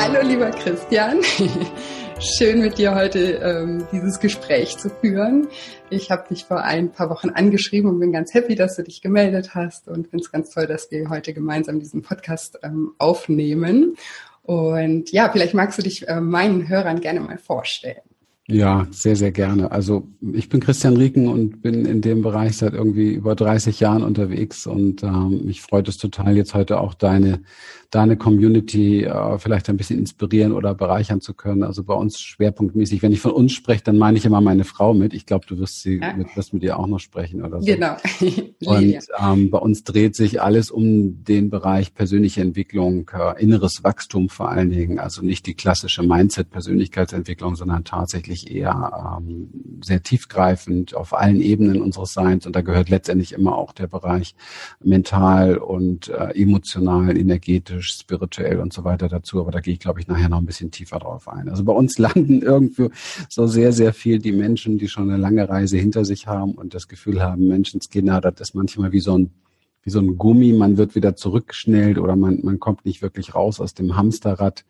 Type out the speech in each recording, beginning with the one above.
Hallo lieber Christian. Schön mit dir heute ähm, dieses Gespräch zu führen. Ich habe dich vor ein paar Wochen angeschrieben und bin ganz happy, dass du dich gemeldet hast und finde es ganz toll, dass wir heute gemeinsam diesen Podcast ähm, aufnehmen. Und ja, vielleicht magst du dich äh, meinen Hörern gerne mal vorstellen. Ja, sehr, sehr gerne. Also ich bin Christian Rieken und bin in dem Bereich seit irgendwie über 30 Jahren unterwegs und ähm, mich freut es total, jetzt heute auch deine deine Community äh, vielleicht ein bisschen inspirieren oder bereichern zu können. Also bei uns schwerpunktmäßig, wenn ich von uns spreche, dann meine ich immer meine Frau mit. Ich glaube, du wirst sie ja. mit, wirst mit ihr auch noch sprechen oder so. Genau. Und ähm, bei uns dreht sich alles um den Bereich persönliche Entwicklung, äh, inneres Wachstum vor allen Dingen. Also nicht die klassische Mindset-Persönlichkeitsentwicklung, sondern tatsächlich eher ähm, sehr tiefgreifend auf allen Ebenen unseres Seins. Und da gehört letztendlich immer auch der Bereich mental und äh, emotional, energetisch spirituell und so weiter dazu. Aber da gehe ich, glaube ich, nachher noch ein bisschen tiefer drauf ein. Also bei uns landen irgendwo so sehr, sehr viel die Menschen, die schon eine lange Reise hinter sich haben und das Gefühl haben, Menschenskinder, das ist manchmal wie so ein wie so ein Gummi, man wird wieder zurückgeschnellt oder man, man kommt nicht wirklich raus aus dem Hamsterrad.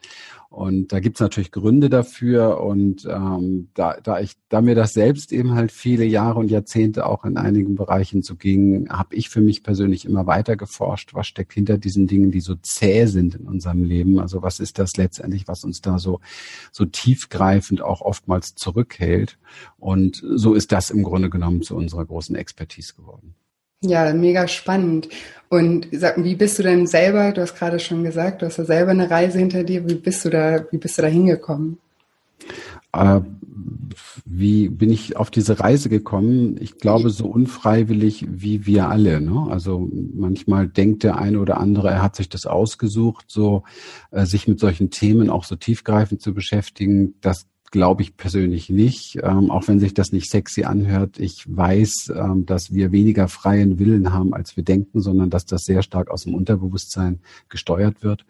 Und da gibt's natürlich Gründe dafür. Und ähm, da, da ich, da mir das selbst eben halt viele Jahre und Jahrzehnte auch in einigen Bereichen so ging, habe ich für mich persönlich immer weiter geforscht, was steckt hinter diesen Dingen, die so zäh sind in unserem Leben. Also was ist das letztendlich, was uns da so, so tiefgreifend auch oftmals zurückhält. Und so ist das im Grunde genommen zu unserer großen Expertise geworden. Ja, mega spannend. Und sag, wie bist du denn selber, du hast gerade schon gesagt, du hast ja selber eine Reise hinter dir, wie bist du da, wie bist du da hingekommen? Äh, wie bin ich auf diese Reise gekommen? Ich glaube, so unfreiwillig wie wir alle. Ne? Also manchmal denkt der eine oder andere, er hat sich das ausgesucht, so äh, sich mit solchen Themen auch so tiefgreifend zu beschäftigen. Das glaube ich persönlich nicht, ähm, auch wenn sich das nicht sexy anhört. Ich weiß, ähm, dass wir weniger freien Willen haben, als wir denken, sondern dass das sehr stark aus dem Unterbewusstsein gesteuert wird.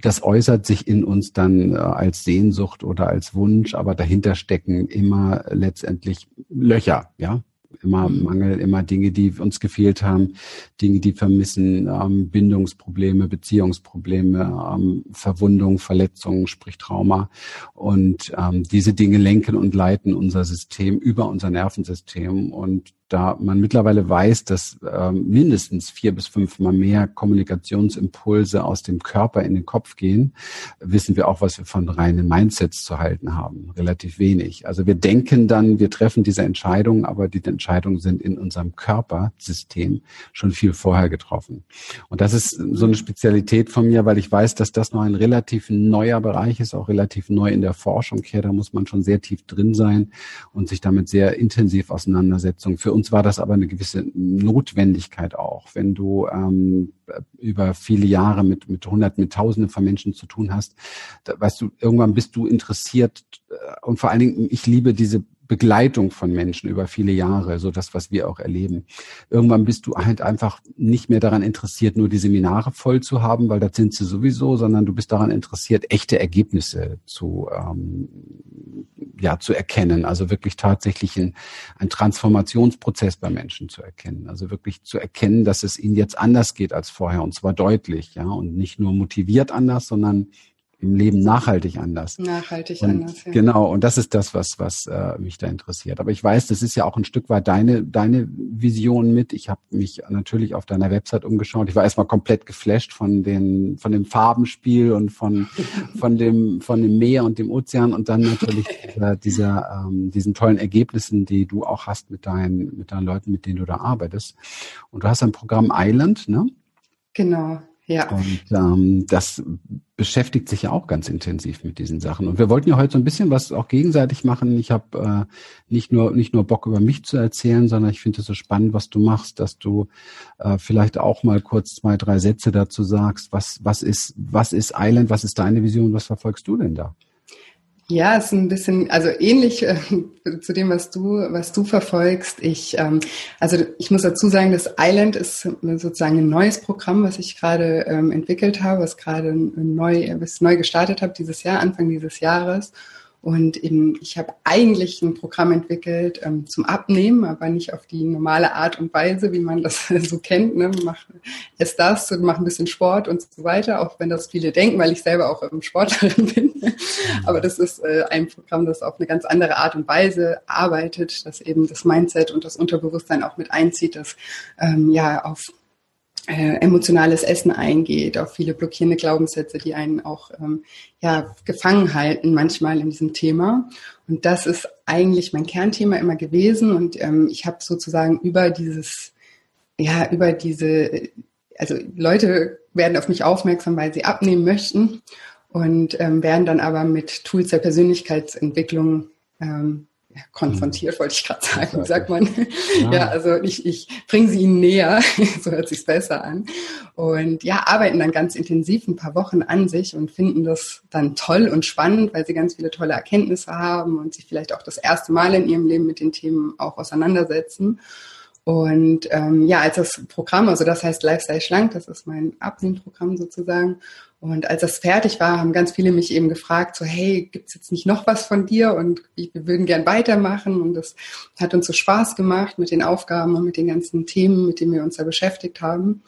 Das äußert sich in uns dann äh, als Sehnsucht oder als Wunsch, aber dahinter stecken immer letztendlich Löcher, ja, immer mhm. Mangel, immer Dinge, die uns gefehlt haben, Dinge, die vermissen, ähm, Bindungsprobleme, Beziehungsprobleme, ähm, Verwundung, Verletzungen, sprich Trauma. Und ähm, diese Dinge lenken und leiten unser System über unser Nervensystem. Und da man mittlerweile weiß, dass äh, mindestens vier bis fünfmal mehr Kommunikationsimpulse aus dem Körper in den Kopf gehen, wissen wir auch, was wir von reinen Mindsets zu halten haben. Relativ wenig. Also wir denken dann, wir treffen diese Entscheidungen, aber die Entscheidungen sind in unserem Körpersystem schon viel vorher getroffen. Und das ist so eine Spezialität von mir, weil ich weiß, dass das noch ein relativ neuer Bereich ist, auch relativ neu in der Forschung hier. Da muss man schon sehr tief drin sein und sich damit sehr intensiv auseinandersetzen. Für uns uns war das aber eine gewisse Notwendigkeit auch. Wenn du ähm, über viele Jahre mit, mit Hunderten, mit Tausenden von Menschen zu tun hast, da, weißt du, irgendwann bist du interessiert äh, und vor allen Dingen, ich liebe diese Begleitung von Menschen über viele Jahre, so das, was wir auch erleben. Irgendwann bist du halt einfach nicht mehr daran interessiert, nur die Seminare voll zu haben, weil das sind sie sowieso, sondern du bist daran interessiert, echte Ergebnisse zu, ähm, ja, zu erkennen. Also wirklich tatsächlich ein, ein Transformationsprozess bei Menschen zu erkennen. Also wirklich zu erkennen, dass es ihnen jetzt anders geht als vorher und zwar deutlich, ja, und nicht nur motiviert anders, sondern Leben nachhaltig anders. Nachhaltig und, anders. Ja. Genau, und das ist das, was was äh, mich da interessiert. Aber ich weiß, das ist ja auch ein Stück weit deine deine Vision mit. Ich habe mich natürlich auf deiner Website umgeschaut. Ich war erstmal komplett geflasht von den von dem Farbenspiel und von von dem von dem Meer und dem Ozean und dann natürlich dieser, dieser ähm, diesen tollen Ergebnissen, die du auch hast mit deinen mit deinen Leuten, mit denen du da arbeitest. Und du hast ein Programm Island, ne? Genau. Ja. Und ähm, das beschäftigt sich ja auch ganz intensiv mit diesen Sachen. Und wir wollten ja heute so ein bisschen was auch gegenseitig machen. Ich habe äh, nicht nur nicht nur Bock über mich zu erzählen, sondern ich finde es so spannend, was du machst, dass du äh, vielleicht auch mal kurz zwei drei Sätze dazu sagst. Was was ist was ist Island? Was ist deine Vision? Was verfolgst du denn da? Ja, es ist ein bisschen, also ähnlich äh, zu dem, was du, was du verfolgst. Ich, ähm, also ich muss dazu sagen, das Island ist sozusagen ein neues Programm, was ich gerade ähm, entwickelt habe, was gerade neu, was neu gestartet habe dieses Jahr, Anfang dieses Jahres. Und eben, ich habe eigentlich ein Programm entwickelt ähm, zum Abnehmen, aber nicht auf die normale Art und Weise, wie man das so kennt. Ne? Mach es das und mach ein bisschen Sport und so weiter, auch wenn das viele denken, weil ich selber auch ähm, Sportlerin bin. aber das ist äh, ein Programm, das auf eine ganz andere Art und Weise arbeitet, das eben das Mindset und das Unterbewusstsein auch mit einzieht, das ähm, ja auf äh, emotionales Essen eingeht, auf viele blockierende Glaubenssätze, die einen auch ähm, ja, gefangen halten manchmal in diesem Thema. Und das ist eigentlich mein Kernthema immer gewesen. Und ähm, ich habe sozusagen über dieses, ja, über diese, also Leute werden auf mich aufmerksam, weil sie abnehmen möchten und ähm, werden dann aber mit Tools der Persönlichkeitsentwicklung ähm, konfrontiert, wollte ich gerade sagen, wie sagt man. Ja, ja also ich, ich bringe sie ihnen näher, so hört sich's besser an. Und ja, arbeiten dann ganz intensiv ein paar Wochen an sich und finden das dann toll und spannend, weil sie ganz viele tolle Erkenntnisse haben und sich vielleicht auch das erste Mal in ihrem Leben mit den Themen auch auseinandersetzen. Und ähm, ja, als das Programm, also das heißt Lifestyle Schlank, das ist mein Abnehmprogramm sozusagen. Und als das fertig war, haben ganz viele mich eben gefragt, so hey, gibt's jetzt nicht noch was von dir? Und wir würden gern weitermachen. Und das hat uns so Spaß gemacht mit den Aufgaben und mit den ganzen Themen, mit denen wir uns da beschäftigt haben.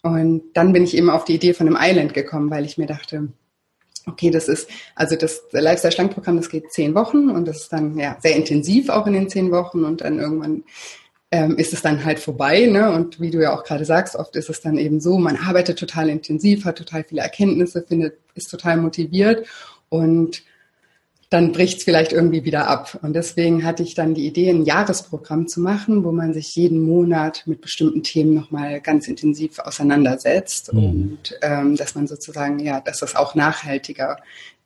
Und dann bin ich eben auf die Idee von einem Island gekommen, weil ich mir dachte, okay, das ist, also das Lifestyle Schlank Programm, das geht zehn Wochen und das ist dann ja sehr intensiv auch in den zehn Wochen und dann irgendwann ähm, ist es dann halt vorbei. Ne? Und wie du ja auch gerade sagst, oft ist es dann eben so, man arbeitet total intensiv, hat total viele Erkenntnisse, findet, ist total motiviert und dann bricht es vielleicht irgendwie wieder ab. Und deswegen hatte ich dann die Idee, ein Jahresprogramm zu machen, wo man sich jeden Monat mit bestimmten Themen nochmal ganz intensiv auseinandersetzt mhm. und ähm, dass man sozusagen, ja, dass das auch nachhaltiger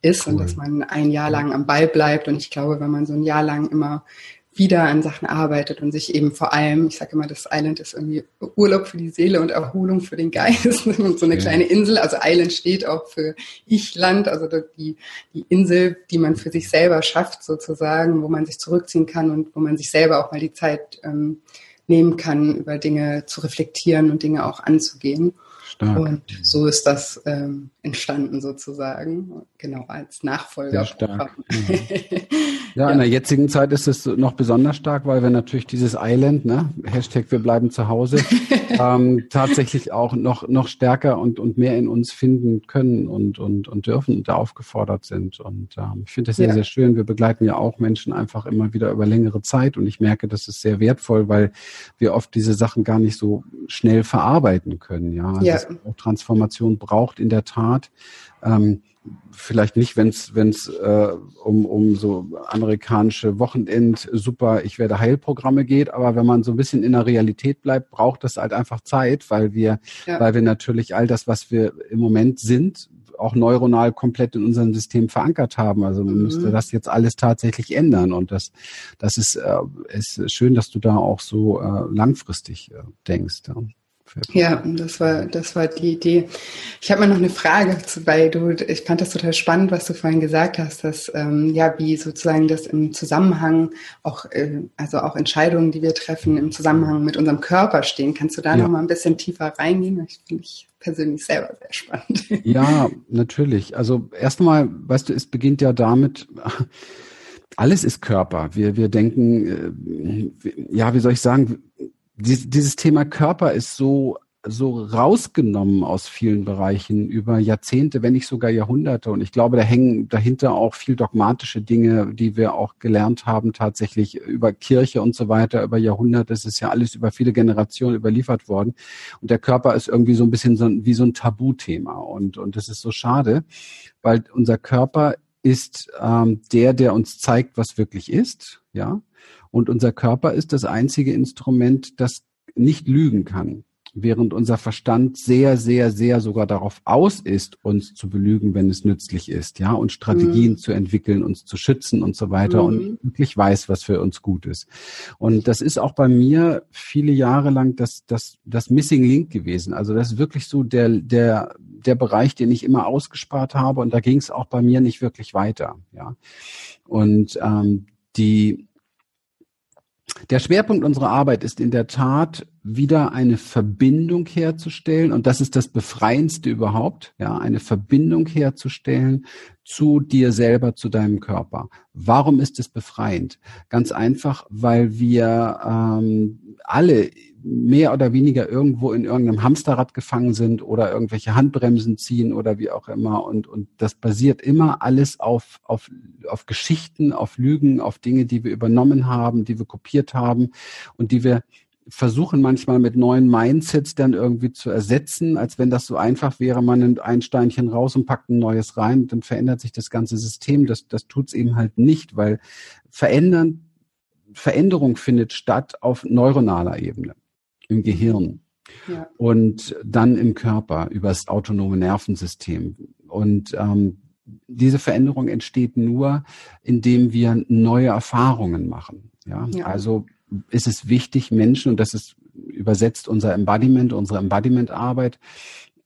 ist cool. und dass man ein Jahr lang am Ball bleibt. Und ich glaube, wenn man so ein Jahr lang immer wieder an Sachen arbeitet und sich eben vor allem, ich sage immer, das Island ist irgendwie Urlaub für die Seele und Erholung für den Geist und so eine ja. kleine Insel. Also Island steht auch für Ich-Land, also die, die Insel, die man für sich selber schafft sozusagen, wo man sich zurückziehen kann und wo man sich selber auch mal die Zeit ähm, nehmen kann, über Dinge zu reflektieren und Dinge auch anzugehen. Stark. Und so ist das ähm, entstanden sozusagen, genau als Nachfolger. stark. Ja. ja, in der jetzigen Zeit ist es noch besonders stark, weil wir natürlich dieses Island, ne, Hashtag wir bleiben zu Hause, ähm, tatsächlich auch noch, noch stärker und, und mehr in uns finden können und, und, und dürfen und da aufgefordert sind. Und ähm, ich finde das sehr, ja. sehr schön. Wir begleiten ja auch Menschen einfach immer wieder über längere Zeit und ich merke, das ist sehr wertvoll, weil wir oft diese Sachen gar nicht so schnell verarbeiten können. Ja, also ja. Transformation braucht in der Tat ähm, vielleicht nicht, wenn es wenn's, äh, um, um so amerikanische Wochenend super, ich werde Heilprogramme geht, aber wenn man so ein bisschen in der Realität bleibt, braucht das halt einfach Zeit, weil wir, ja. weil wir natürlich all das, was wir im Moment sind, auch neuronal komplett in unserem System verankert haben. Also man mhm. müsste das jetzt alles tatsächlich ändern. Und das, das ist, äh, ist schön, dass du da auch so äh, langfristig äh, denkst. Ja. Ja, das war, das war die Idee. Ich habe mal noch eine Frage, weil du, ich fand das total spannend, was du vorhin gesagt hast, dass ähm, ja, wie sozusagen das im Zusammenhang auch, äh, also auch Entscheidungen, die wir treffen, im Zusammenhang mit unserem Körper stehen. Kannst du da ja. noch mal ein bisschen tiefer reingehen? Ich finde ich persönlich selber sehr spannend. Ja, natürlich. Also erst einmal, weißt du, es beginnt ja damit, alles ist Körper. Wir, wir denken, äh, ja, wie soll ich sagen, dieses Thema Körper ist so so rausgenommen aus vielen Bereichen über Jahrzehnte, wenn nicht sogar Jahrhunderte. Und ich glaube, da hängen dahinter auch viel dogmatische Dinge, die wir auch gelernt haben, tatsächlich über Kirche und so weiter, über Jahrhunderte. Es ist ja alles über viele Generationen überliefert worden. Und der Körper ist irgendwie so ein bisschen so, wie so ein Tabuthema. Und, und das ist so schade, weil unser Körper ist ähm, der, der uns zeigt, was wirklich ist. Ja. Und unser Körper ist das einzige Instrument, das nicht lügen kann während unser Verstand sehr, sehr, sehr sogar darauf aus ist, uns zu belügen, wenn es nützlich ist, ja, und Strategien mhm. zu entwickeln, uns zu schützen und so weiter mhm. und wirklich weiß, was für uns gut ist. Und das ist auch bei mir viele Jahre lang das, das, das Missing Link gewesen. Also das ist wirklich so der, der, der Bereich, den ich immer ausgespart habe und da ging es auch bei mir nicht wirklich weiter, ja. Und ähm, die der Schwerpunkt unserer Arbeit ist in der Tat wieder eine Verbindung herzustellen und das ist das befreiendste überhaupt, ja, eine Verbindung herzustellen zu dir selber, zu deinem Körper. Warum ist es befreiend? Ganz einfach, weil wir ähm, alle mehr oder weniger irgendwo in irgendeinem Hamsterrad gefangen sind oder irgendwelche Handbremsen ziehen oder wie auch immer. Und, und das basiert immer alles auf, auf, auf Geschichten, auf Lügen, auf Dinge, die wir übernommen haben, die wir kopiert haben und die wir versuchen manchmal mit neuen Mindsets dann irgendwie zu ersetzen, als wenn das so einfach wäre, man nimmt ein Steinchen raus und packt ein neues rein, dann verändert sich das ganze System. Das, das tut es eben halt nicht, weil verändern, Veränderung findet statt auf neuronaler Ebene im Gehirn. Ja. Und dann im Körper über das autonome Nervensystem. Und ähm, diese Veränderung entsteht nur, indem wir neue Erfahrungen machen. Ja, ja. also ist es wichtig, Menschen, und das ist übersetzt unser Embodiment, unsere Embodiment-Arbeit,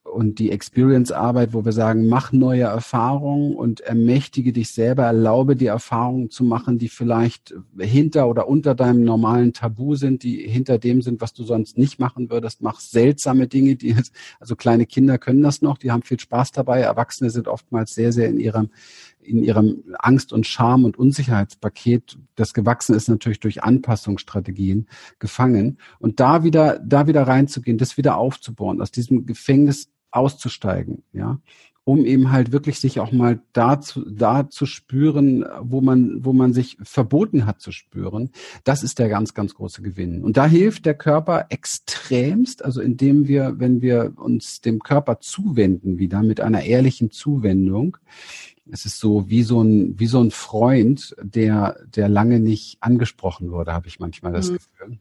und die Experience-Arbeit, wo wir sagen, mach neue Erfahrungen und ermächtige dich selber, erlaube die Erfahrungen zu machen, die vielleicht hinter oder unter deinem normalen Tabu sind, die hinter dem sind, was du sonst nicht machen würdest. Mach seltsame Dinge, die also kleine Kinder können das noch, die haben viel Spaß dabei. Erwachsene sind oftmals sehr, sehr in ihrem in ihrem Angst- und Scham- und Unsicherheitspaket, das gewachsen ist natürlich durch Anpassungsstrategien, gefangen. Und da wieder, da wieder reinzugehen, das wieder aufzubauen, aus diesem Gefängnis auszusteigen, ja, um eben halt wirklich sich auch mal da zu, da zu spüren, wo man, wo man sich verboten hat zu spüren. Das ist der ganz, ganz große Gewinn. Und da hilft der Körper extremst, also indem wir, wenn wir uns dem Körper zuwenden wieder mit einer ehrlichen Zuwendung, es ist so wie so ein, wie so ein Freund, der, der lange nicht angesprochen wurde, habe ich manchmal das mhm. Gefühl.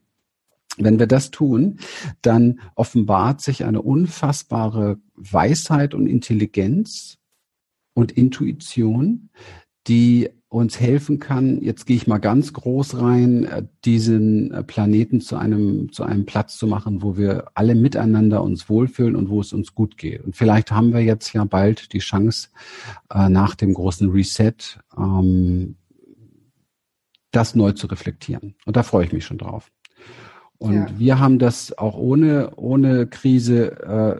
Wenn wir das tun, dann offenbart sich eine unfassbare Weisheit und Intelligenz und Intuition, die uns helfen kann, jetzt gehe ich mal ganz groß rein, äh, diesen äh, Planeten zu einem, zu einem Platz zu machen, wo wir alle miteinander uns wohlfühlen und wo es uns gut geht. Und vielleicht haben wir jetzt ja bald die Chance, äh, nach dem großen Reset ähm, das neu zu reflektieren. Und da freue ich mich schon drauf. Und ja. wir haben das auch ohne, ohne Krise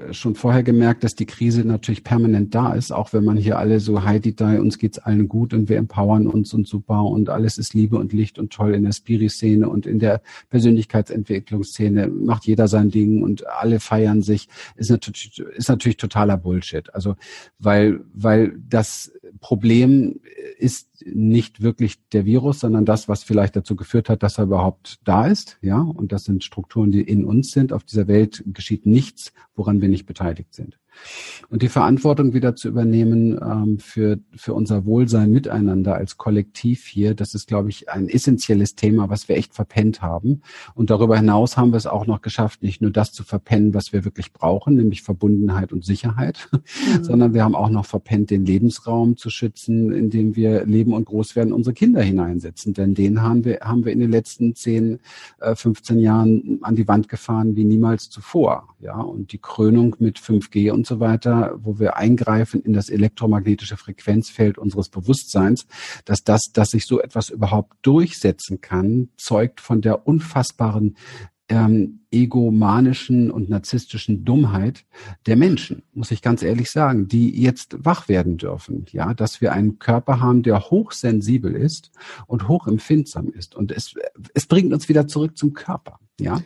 äh, schon vorher gemerkt, dass die Krise natürlich permanent da ist, auch wenn man hier alle so Heidi da, uns geht's allen gut und wir empowern uns und super und alles ist Liebe und Licht und toll in der Spiri-Szene und in der Persönlichkeitsentwicklungsszene macht jeder sein Ding und alle feiern sich, ist natürlich, ist natürlich totaler Bullshit. Also, weil, weil das Problem ist nicht wirklich der Virus, sondern das, was vielleicht dazu geführt hat, dass er überhaupt da ist, ja. Und das sind Strukturen, die in uns sind. Auf dieser Welt geschieht nichts, woran wir nicht beteiligt sind. Und die Verantwortung wieder zu übernehmen ähm, für, für unser Wohlsein miteinander als Kollektiv hier, das ist, glaube ich, ein essentielles Thema, was wir echt verpennt haben. Und darüber hinaus haben wir es auch noch geschafft, nicht nur das zu verpennen, was wir wirklich brauchen, nämlich Verbundenheit und Sicherheit, mhm. sondern wir haben auch noch verpennt, den Lebensraum zu schützen, in dem wir leben und groß werden, unsere Kinder hineinsetzen. Denn den haben wir, haben wir in den letzten 10, 15 äh, Jahren an die Wand gefahren wie niemals zuvor. Ja, und die Krönung mit 5G und so weiter, wo wir eingreifen in das elektromagnetische Frequenzfeld unseres Bewusstseins, dass das, dass sich so etwas überhaupt durchsetzen kann, zeugt von der unfassbaren ähm, egomanischen und narzisstischen Dummheit der Menschen, muss ich ganz ehrlich sagen, die jetzt wach werden dürfen. Ja, dass wir einen Körper haben, der hochsensibel ist und hochempfindsam ist. Und es, es bringt uns wieder zurück zum Körper. Ja.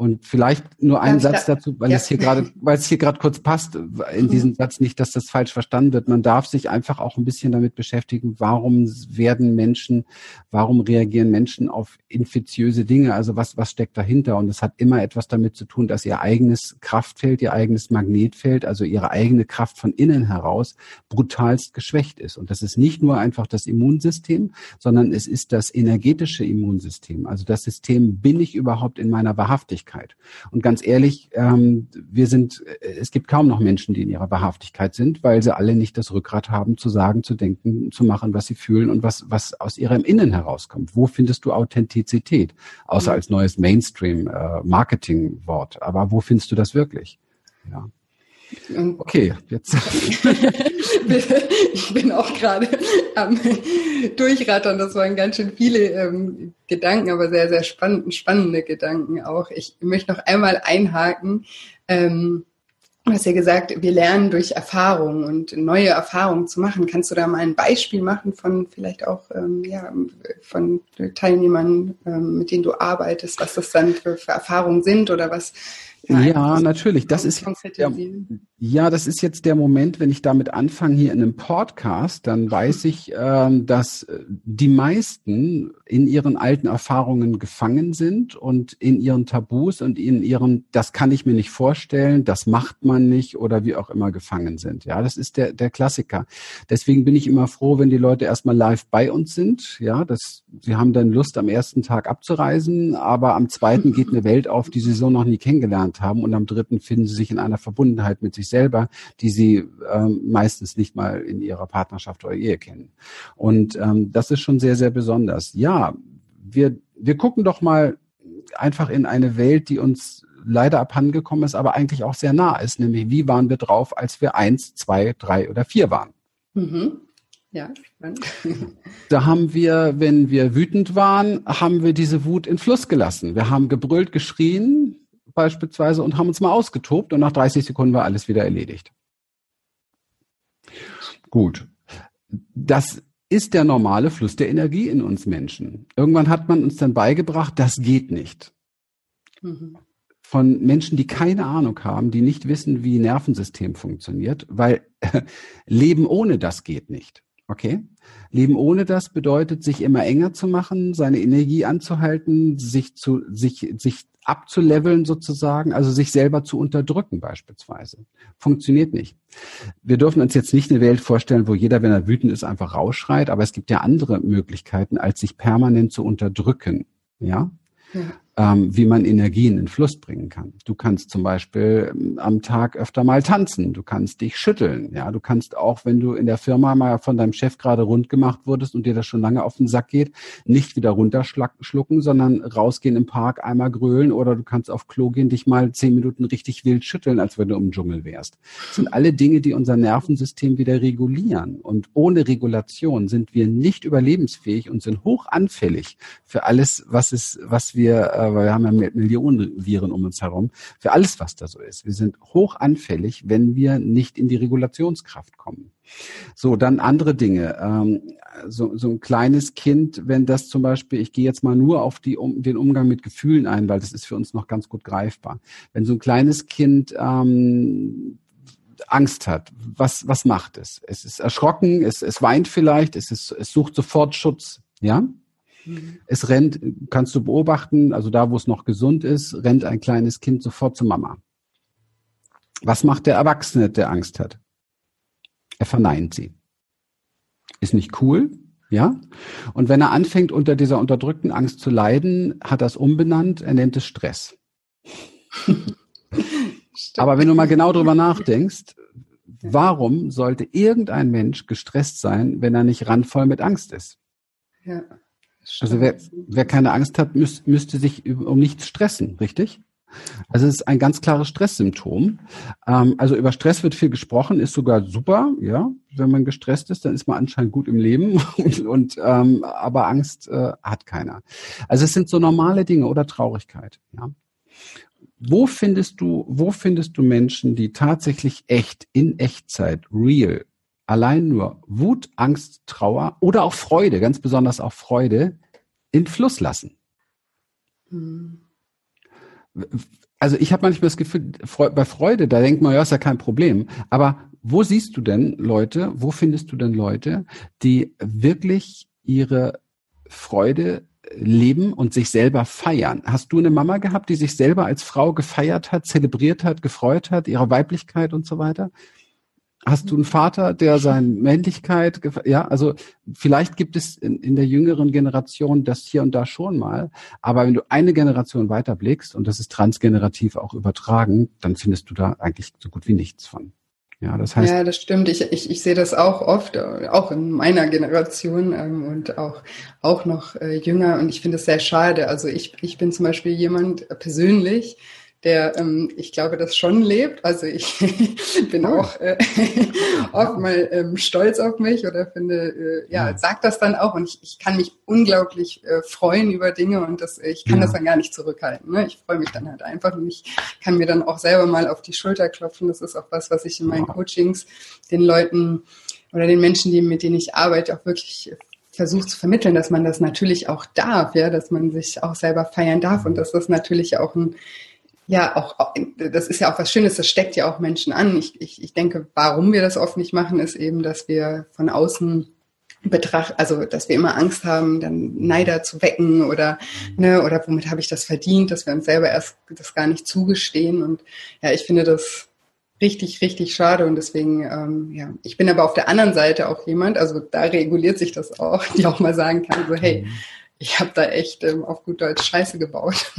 Und vielleicht nur ein Satz dazu, weil ja. es hier gerade, weil es hier gerade kurz passt, in diesem Satz nicht, dass das falsch verstanden wird. Man darf sich einfach auch ein bisschen damit beschäftigen, warum werden Menschen, warum reagieren Menschen auf infiziöse Dinge? Also was, was steckt dahinter? Und es hat immer etwas damit zu tun, dass ihr eigenes Kraftfeld, ihr eigenes Magnetfeld, also ihre eigene Kraft von innen heraus brutalst geschwächt ist. Und das ist nicht nur einfach das Immunsystem, sondern es ist das energetische Immunsystem. Also das System, bin ich überhaupt in meiner Wahrhaftigkeit? Wahrhaftigkeit. Und ganz ehrlich, ähm, wir sind, äh, es gibt kaum noch Menschen, die in ihrer Wahrhaftigkeit sind, weil sie alle nicht das Rückgrat haben, zu sagen, zu denken, zu machen, was sie fühlen und was, was aus ihrem Innen herauskommt. Wo findest du Authentizität? Außer mhm. als neues Mainstream-Marketing-Wort. Äh, Aber wo findest du das wirklich? Ja. Und okay, jetzt. ich bin auch gerade am Durchrattern. Das waren ganz schön viele ähm, Gedanken, aber sehr, sehr spannend, spannende Gedanken auch. Ich möchte noch einmal einhaken. Ähm, Du hast ja gesagt, wir lernen durch Erfahrungen und neue Erfahrungen zu machen. Kannst du da mal ein Beispiel machen von vielleicht auch ähm, ja, von Teilnehmern, ähm, mit denen du arbeitest, was das dann für, für Erfahrungen sind oder was ja, natürlich. Das ist der, ja, das ist jetzt der Moment, wenn ich damit anfange hier in einem Podcast, dann weiß ich, ähm, dass äh, die meisten in ihren alten Erfahrungen gefangen sind und in ihren Tabus und in ihren, das kann ich mir nicht vorstellen, das macht man nicht oder wie auch immer gefangen sind. Ja, das ist der, der Klassiker. Deswegen bin ich immer froh, wenn die Leute erstmal live bei uns sind. Ja, das, sie haben dann Lust, am ersten Tag abzureisen, aber am zweiten geht eine Welt auf, die sie so noch nie kennengelernt haben und am dritten finden sie sich in einer Verbundenheit mit sich selber, die sie ähm, meistens nicht mal in ihrer Partnerschaft oder Ehe kennen. Und ähm, das ist schon sehr, sehr besonders. Ja, wir, wir gucken doch mal einfach in eine Welt, die uns leider abhandengekommen ist, aber eigentlich auch sehr nah ist, nämlich wie waren wir drauf, als wir eins, zwei, drei oder vier waren. Mhm. Ja, spannend. Da haben wir, wenn wir wütend waren, haben wir diese Wut in Fluss gelassen. Wir haben gebrüllt, geschrien, beispielsweise und haben uns mal ausgetobt und nach 30 Sekunden war alles wieder erledigt. Gut. Das ist der normale Fluss der Energie in uns Menschen. Irgendwann hat man uns dann beigebracht, das geht nicht. Mhm. Von Menschen, die keine Ahnung haben, die nicht wissen, wie Nervensystem funktioniert, weil Leben ohne das geht nicht. Okay? Leben ohne das bedeutet, sich immer enger zu machen, seine Energie anzuhalten, sich zu, sich, sich abzuleveln sozusagen, also sich selber zu unterdrücken beispielsweise. Funktioniert nicht. Wir dürfen uns jetzt nicht eine Welt vorstellen, wo jeder, wenn er wütend ist, einfach rausschreit, aber es gibt ja andere Möglichkeiten, als sich permanent zu unterdrücken. Ja? ja ähm, wie man Energien in Fluss bringen kann. Du kannst zum Beispiel ähm, am Tag öfter mal tanzen, du kannst dich schütteln, ja, du kannst auch, wenn du in der Firma mal von deinem Chef gerade rund gemacht wurdest und dir das schon lange auf den Sack geht, nicht wieder runterschlucken, sondern rausgehen im Park, einmal grölen oder du kannst auf Klo gehen, dich mal zehn Minuten richtig wild schütteln, als wenn du im Dschungel wärst. Das sind alle Dinge, die unser Nervensystem wieder regulieren. Und ohne Regulation sind wir nicht überlebensfähig und sind hoch anfällig für alles, was es, was wir äh, weil wir haben ja Millionen Viren um uns herum, für alles, was da so ist. Wir sind hoch anfällig, wenn wir nicht in die Regulationskraft kommen. So, dann andere Dinge. Ähm, so, so ein kleines Kind, wenn das zum Beispiel, ich gehe jetzt mal nur auf die, um, den Umgang mit Gefühlen ein, weil das ist für uns noch ganz gut greifbar. Wenn so ein kleines Kind ähm, Angst hat, was, was macht es? Es ist erschrocken, es, es weint vielleicht, es, ist, es sucht sofort Schutz. Ja? Es rennt, kannst du beobachten, also da, wo es noch gesund ist, rennt ein kleines Kind sofort zur Mama. Was macht der Erwachsene, der Angst hat? Er verneint sie. Ist nicht cool, ja? Und wenn er anfängt, unter dieser unterdrückten Angst zu leiden, hat er es umbenannt, er nennt es Stress. Aber wenn du mal genau drüber nachdenkst, warum sollte irgendein Mensch gestresst sein, wenn er nicht randvoll mit Angst ist? Ja. Also wer, wer keine Angst hat, müß, müsste sich um nichts stressen, richtig? Also es ist ein ganz klares Stresssymptom. Ähm, also über Stress wird viel gesprochen, ist sogar super, ja. Wenn man gestresst ist, dann ist man anscheinend gut im Leben und, und ähm, aber Angst äh, hat keiner. Also es sind so normale Dinge oder Traurigkeit, ja. Wo findest du, wo findest du Menschen, die tatsächlich echt in Echtzeit, real, allein nur Wut, Angst, Trauer oder auch Freude, ganz besonders auch Freude, in Fluss lassen. Hm. Also ich habe manchmal das Gefühl, bei Freude, da denkt man, ja, ist ja kein Problem. Aber wo siehst du denn Leute, wo findest du denn Leute, die wirklich ihre Freude leben und sich selber feiern? Hast du eine Mama gehabt, die sich selber als Frau gefeiert hat, zelebriert hat, gefreut hat, ihre Weiblichkeit und so weiter? Hast du einen Vater, der seine Männlichkeit, ja, also vielleicht gibt es in, in, der jüngeren Generation das hier und da schon mal, aber wenn du eine Generation weiterblickst und das ist transgenerativ auch übertragen, dann findest du da eigentlich so gut wie nichts von. Ja, das heißt. Ja, das stimmt. Ich, ich, ich sehe das auch oft, auch in meiner Generation ähm, und auch, auch noch äh, jünger und ich finde es sehr schade. Also ich, ich bin zum Beispiel jemand persönlich, der, ähm, ich glaube, das schon lebt. Also ich bin auch äh, oft mal ähm, stolz auf mich oder finde, äh, ja, sag das dann auch und ich, ich kann mich unglaublich äh, freuen über Dinge und das, ich kann ja. das dann gar nicht zurückhalten. Ne? Ich freue mich dann halt einfach und ich kann mir dann auch selber mal auf die Schulter klopfen. Das ist auch was, was ich in meinen Coachings den Leuten oder den Menschen, die, mit denen ich arbeite, auch wirklich versucht zu vermitteln, dass man das natürlich auch darf, ja, dass man sich auch selber feiern darf und dass das natürlich auch ein ja, auch, das ist ja auch was Schönes, das steckt ja auch Menschen an. Ich, ich, ich denke, warum wir das oft nicht machen, ist eben, dass wir von außen betrachten, also dass wir immer Angst haben, dann Neider zu wecken oder ne, oder womit habe ich das verdient, dass wir uns selber erst das gar nicht zugestehen. Und ja, ich finde das richtig, richtig schade und deswegen, ähm, ja, ich bin aber auf der anderen Seite auch jemand, also da reguliert sich das auch, die auch mal sagen kann, so hey, mhm ich habe da echt ähm, auf gut Deutsch Scheiße gebaut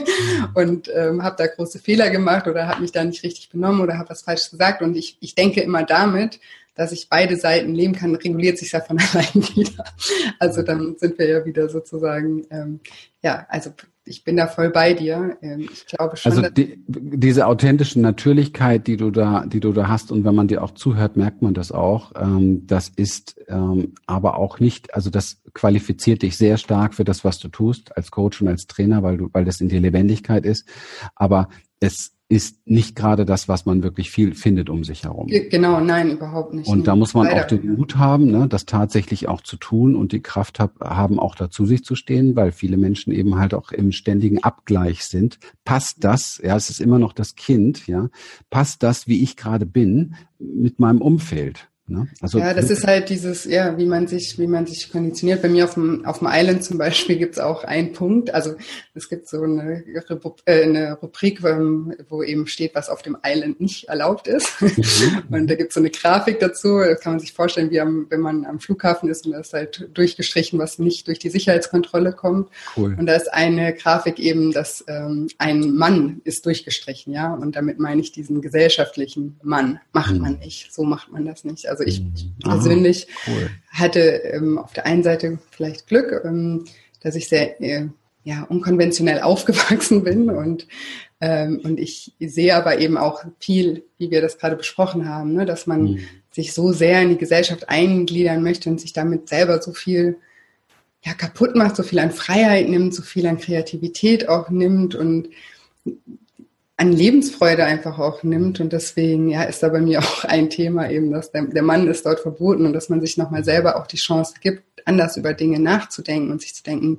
und ähm, habe da große Fehler gemacht oder habe mich da nicht richtig benommen oder habe was falsch gesagt. Und ich, ich denke immer damit, dass ich beide Seiten leben kann, reguliert sich ja von allein wieder. Also dann sind wir ja wieder sozusagen, ähm, ja, also ich bin da voll bei dir. Ähm, ich glaube schon. Also die, diese authentische Natürlichkeit, die du da, die du da hast, und wenn man dir auch zuhört, merkt man das auch. Ähm, das ist ähm, aber auch nicht, also das qualifiziert dich sehr stark für das, was du tust als Coach und als Trainer, weil du, weil das in dir Lebendigkeit ist. Aber es ist nicht gerade das, was man wirklich viel findet um sich herum. Genau, nein, überhaupt nicht. Und da muss man Leider. auch den Mut haben, ne, das tatsächlich auch zu tun und die Kraft hab, haben, auch dazu sich zu stehen, weil viele Menschen eben halt auch im ständigen Abgleich sind. Passt das, ja, es ist immer noch das Kind, ja, passt das, wie ich gerade bin, mit meinem Umfeld? Ne? Also, ja, das ist halt dieses, ja, wie man sich, wie man sich konditioniert. Bei mir auf dem, auf dem Island zum Beispiel gibt's auch einen Punkt. Also es gibt so eine, äh, eine Rubrik, wo eben steht, was auf dem Island nicht erlaubt ist. Mhm. und da gibt's so eine Grafik dazu. Das kann man sich vorstellen, wie am, wenn man am Flughafen ist und da ist halt durchgestrichen, was nicht durch die Sicherheitskontrolle kommt. Cool. Und da ist eine Grafik eben, dass ähm, ein Mann ist durchgestrichen, ja. Und damit meine ich diesen gesellschaftlichen Mann. Macht mhm. man nicht. So macht man das nicht. Also ich, ich mhm. persönlich cool. hatte ähm, auf der einen Seite vielleicht Glück, ähm, dass ich sehr äh, ja, unkonventionell aufgewachsen bin und ähm, und ich sehe aber eben auch viel, wie wir das gerade besprochen haben, ne, dass man mhm. sich so sehr in die Gesellschaft eingliedern möchte und sich damit selber so viel ja, kaputt macht, so viel an Freiheit nimmt, so viel an Kreativität auch nimmt und an Lebensfreude einfach auch nimmt. Und deswegen ja, ist da bei mir auch ein Thema eben, dass der, der Mann ist dort verboten und dass man sich nochmal selber auch die Chance gibt, anders über Dinge nachzudenken und sich zu denken,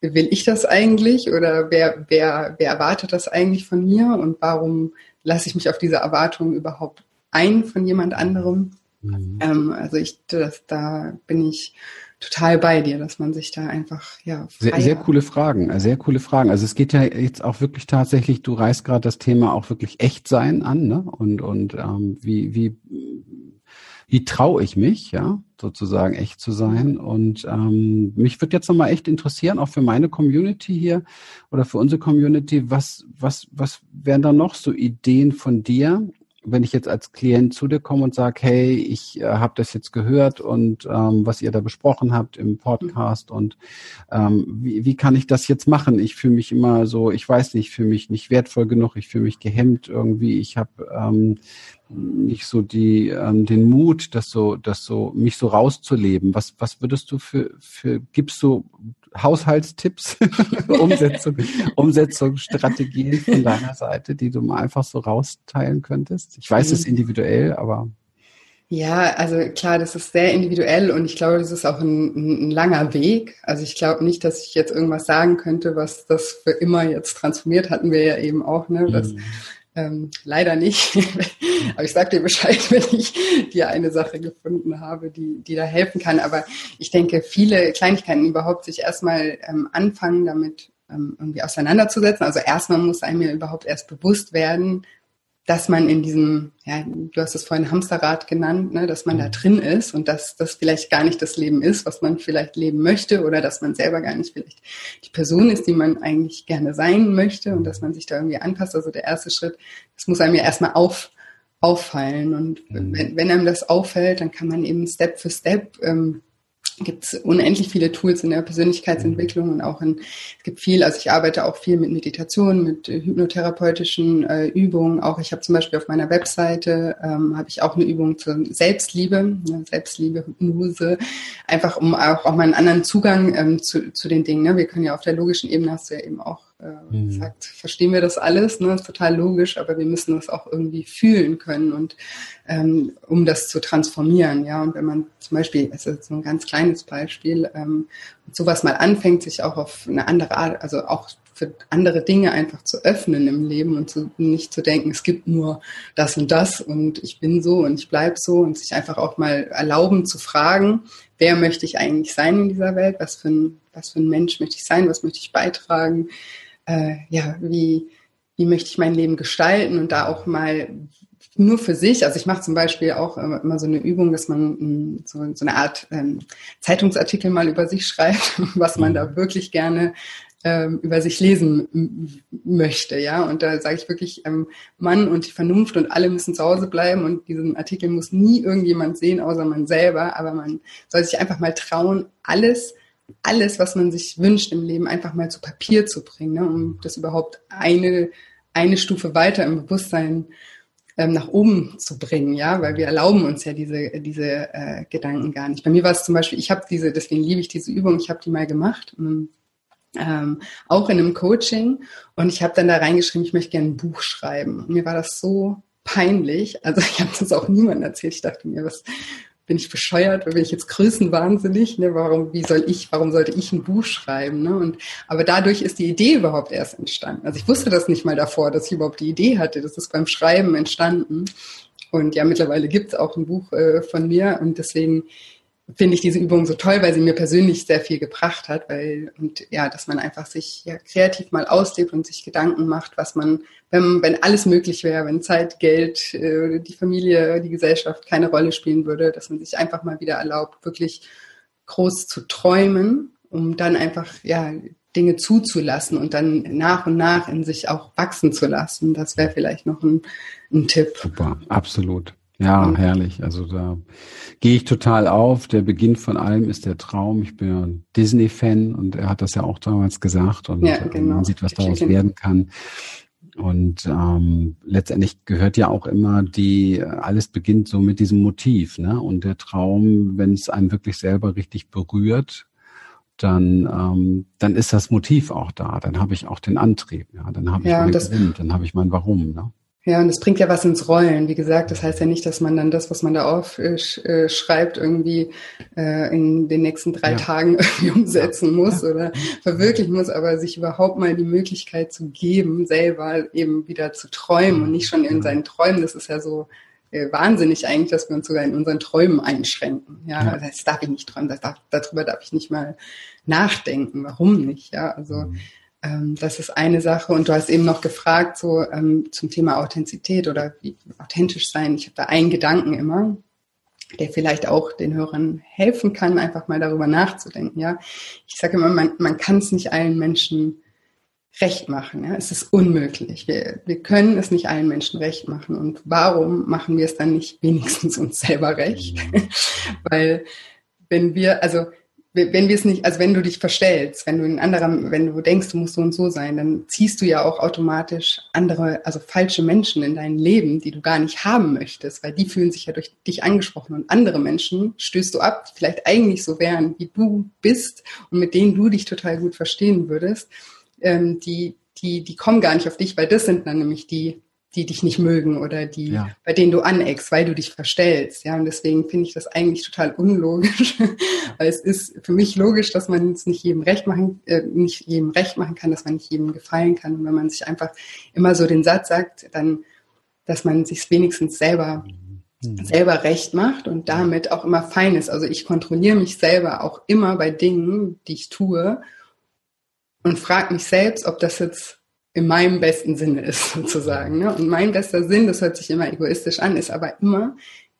will ich das eigentlich oder wer, wer, wer erwartet das eigentlich von mir und warum lasse ich mich auf diese Erwartungen überhaupt ein von jemand anderem? Mhm. Ähm, also ich, das, da bin ich total bei dir, dass man sich da einfach, ja. Sehr, sehr coole Fragen, äh, sehr coole Fragen. Also es geht ja jetzt auch wirklich tatsächlich, du reißt gerade das Thema auch wirklich echt sein an, ne? Und, und ähm, wie, wie, wie traue ich mich, ja, sozusagen echt zu sein. Und ähm, mich würde jetzt nochmal echt interessieren, auch für meine Community hier oder für unsere Community, was, was, was wären da noch so Ideen von dir, wenn ich jetzt als Klient zu dir komme und sage, hey, ich äh, habe das jetzt gehört und ähm, was ihr da besprochen habt im Podcast und ähm, wie, wie kann ich das jetzt machen? Ich fühle mich immer so, ich weiß nicht, ich fühle mich nicht wertvoll genug, ich fühle mich gehemmt irgendwie, ich habe ähm, nicht so die ähm, den Mut, das so, das so mich so rauszuleben. Was was würdest du für für gibst du Haushaltstipps, Umsetzung, Umsetzungsstrategien von deiner Seite, die du mal einfach so rausteilen könntest? Ich weiß, es ist mhm. individuell, aber ja, also klar, das ist sehr individuell und ich glaube, das ist auch ein, ein, langer Weg. Also ich glaube nicht, dass ich jetzt irgendwas sagen könnte, was das für immer jetzt transformiert, hatten wir ja eben auch, ne? Dass, mhm. Ähm, leider nicht. Aber ich sage dir Bescheid, wenn ich dir eine Sache gefunden habe, die, die da helfen kann. Aber ich denke, viele Kleinigkeiten überhaupt sich erstmal ähm, anfangen, damit ähm, irgendwie auseinanderzusetzen. Also erstmal muss einem ja überhaupt erst bewusst werden, dass man in diesem, ja, du hast es vorhin Hamsterrad genannt, ne, dass man da mhm. drin ist und dass das vielleicht gar nicht das Leben ist, was man vielleicht leben möchte oder dass man selber gar nicht vielleicht die Person ist, die man eigentlich gerne sein möchte und dass man sich da irgendwie anpasst. Also der erste Schritt, das muss einem ja erstmal auf, auffallen und mhm. wenn, wenn einem das auffällt, dann kann man eben Step für Step ähm, gibt es unendlich viele Tools in der Persönlichkeitsentwicklung und auch in, es gibt viel, also ich arbeite auch viel mit Meditation, mit äh, hypnotherapeutischen äh, Übungen. Auch ich habe zum Beispiel auf meiner Webseite ähm, habe ich auch eine Übung zur Selbstliebe, ne, Selbstliebe, Hypnose, einfach um auch, auch mal einen anderen Zugang ähm, zu, zu den Dingen. Ne? Wir können ja auf der logischen Ebene, hast du ja eben auch äh, mhm. sagt, verstehen wir das alles, ne? ist total logisch, aber wir müssen das auch irgendwie fühlen können und ähm, um das zu transformieren, ja. Und wenn man zum Beispiel, es ist so ein ganz kleines Beispiel, ähm, sowas mal anfängt, sich auch auf eine andere Art, also auch für andere Dinge einfach zu öffnen im Leben und zu, nicht zu denken, es gibt nur das und das und ich bin so und ich bleib so und sich einfach auch mal erlauben zu fragen, wer möchte ich eigentlich sein in dieser Welt, was für ein, was für ein Mensch möchte ich sein, was möchte ich beitragen, äh, ja, wie, wie möchte ich mein Leben gestalten und da auch mal nur für sich, also ich mache zum Beispiel auch immer so eine Übung, dass man mm, so, so eine Art ähm, Zeitungsartikel mal über sich schreibt, was man da mhm. wirklich gerne ähm, über sich lesen möchte, ja. Und da sage ich wirklich, ähm, Mann und die Vernunft und alle müssen zu Hause bleiben und diesen Artikel muss nie irgendjemand sehen, außer man selber. Aber man soll sich einfach mal trauen, alles alles, was man sich wünscht im Leben, einfach mal zu Papier zu bringen, ne, um das überhaupt eine, eine Stufe weiter im Bewusstsein ähm, nach oben zu bringen, ja, weil wir erlauben uns ja diese, diese äh, Gedanken gar nicht. Bei mir war es zum Beispiel, ich habe diese, deswegen liebe ich diese Übung, ich habe die mal gemacht, ähm, auch in einem Coaching und ich habe dann da reingeschrieben, ich möchte gerne ein Buch schreiben. Und mir war das so peinlich, also ich habe das auch niemandem erzählt. Ich dachte mir, was, bin ich bescheuert, bin ich jetzt größenwahnsinnig, ne? Warum, wie soll ich, warum sollte ich ein Buch schreiben, ne? Und, aber dadurch ist die Idee überhaupt erst entstanden. Also ich wusste das nicht mal davor, dass ich überhaupt die Idee hatte. Das ist beim Schreiben entstanden. Und ja, mittlerweile gibt es auch ein Buch äh, von mir und deswegen finde ich diese Übung so toll, weil sie mir persönlich sehr viel gebracht hat, weil und ja, dass man einfach sich ja kreativ mal auslebt und sich Gedanken macht, was man, wenn, wenn alles möglich wäre, wenn Zeit, Geld, äh, die Familie, die Gesellschaft keine Rolle spielen würde, dass man sich einfach mal wieder erlaubt, wirklich groß zu träumen, um dann einfach ja Dinge zuzulassen und dann nach und nach in sich auch wachsen zu lassen. Das wäre vielleicht noch ein, ein Tipp. Super, absolut. Ja, herrlich. Also da gehe ich total auf. Der Beginn von allem ist der Traum. Ich bin ein Disney-Fan und er hat das ja auch damals gesagt und ja, genau. man sieht, was daraus werden kann. Und ähm, letztendlich gehört ja auch immer die, alles beginnt so mit diesem Motiv, ne? Und der Traum, wenn es einen wirklich selber richtig berührt, dann, ähm, dann ist das Motiv auch da. Dann habe ich auch den Antrieb, ja. Dann habe ich ja, mein Grund, dann habe ich mein Warum, ne? Ja, und es bringt ja was ins Rollen. Wie gesagt, das heißt ja nicht, dass man dann das, was man da aufschreibt, äh, irgendwie äh, in den nächsten drei ja. Tagen irgendwie umsetzen muss oder verwirklichen muss, aber sich überhaupt mal die Möglichkeit zu geben, selber eben wieder zu träumen und nicht schon in seinen Träumen. Das ist ja so äh, wahnsinnig eigentlich, dass wir uns sogar in unseren Träumen einschränken. Ja, ja. das darf ich nicht träumen, das darf, darüber darf ich nicht mal nachdenken. Warum nicht? Ja, also mhm. Ähm, das ist eine Sache. Und du hast eben noch gefragt, so ähm, zum Thema Authentizität oder wie authentisch sein. Ich habe da einen Gedanken immer, der vielleicht auch den Hörern helfen kann, einfach mal darüber nachzudenken. Ja, ich sage immer, man, man kann es nicht allen Menschen recht machen. Ja? Es ist unmöglich. Wir, wir können es nicht allen Menschen recht machen. Und warum machen wir es dann nicht wenigstens uns selber recht? Mhm. Weil wenn wir, also wenn wir es nicht, also wenn du dich verstellst, wenn du in anderem, wenn du denkst, du musst so und so sein, dann ziehst du ja auch automatisch andere, also falsche Menschen in dein Leben, die du gar nicht haben möchtest, weil die fühlen sich ja durch dich angesprochen und andere Menschen stößt du ab, die vielleicht eigentlich so wären, wie du bist und mit denen du dich total gut verstehen würdest, ähm, die, die, die kommen gar nicht auf dich, weil das sind dann nämlich die, die dich nicht mögen oder die, ja. bei denen du aneckst, weil du dich verstellst. Ja, und deswegen finde ich das eigentlich total unlogisch. weil es ist für mich logisch, dass man es nicht jedem recht machen, äh, nicht jedem recht machen kann, dass man nicht jedem gefallen kann. Und wenn man sich einfach immer so den Satz sagt, dann, dass man sich wenigstens selber mhm. selber recht macht und damit auch immer fein ist. Also ich kontrolliere mich selber auch immer bei Dingen, die ich tue und frage mich selbst, ob das jetzt in meinem besten Sinne ist, sozusagen. Ne? Und mein bester Sinn, das hört sich immer egoistisch an, ist aber immer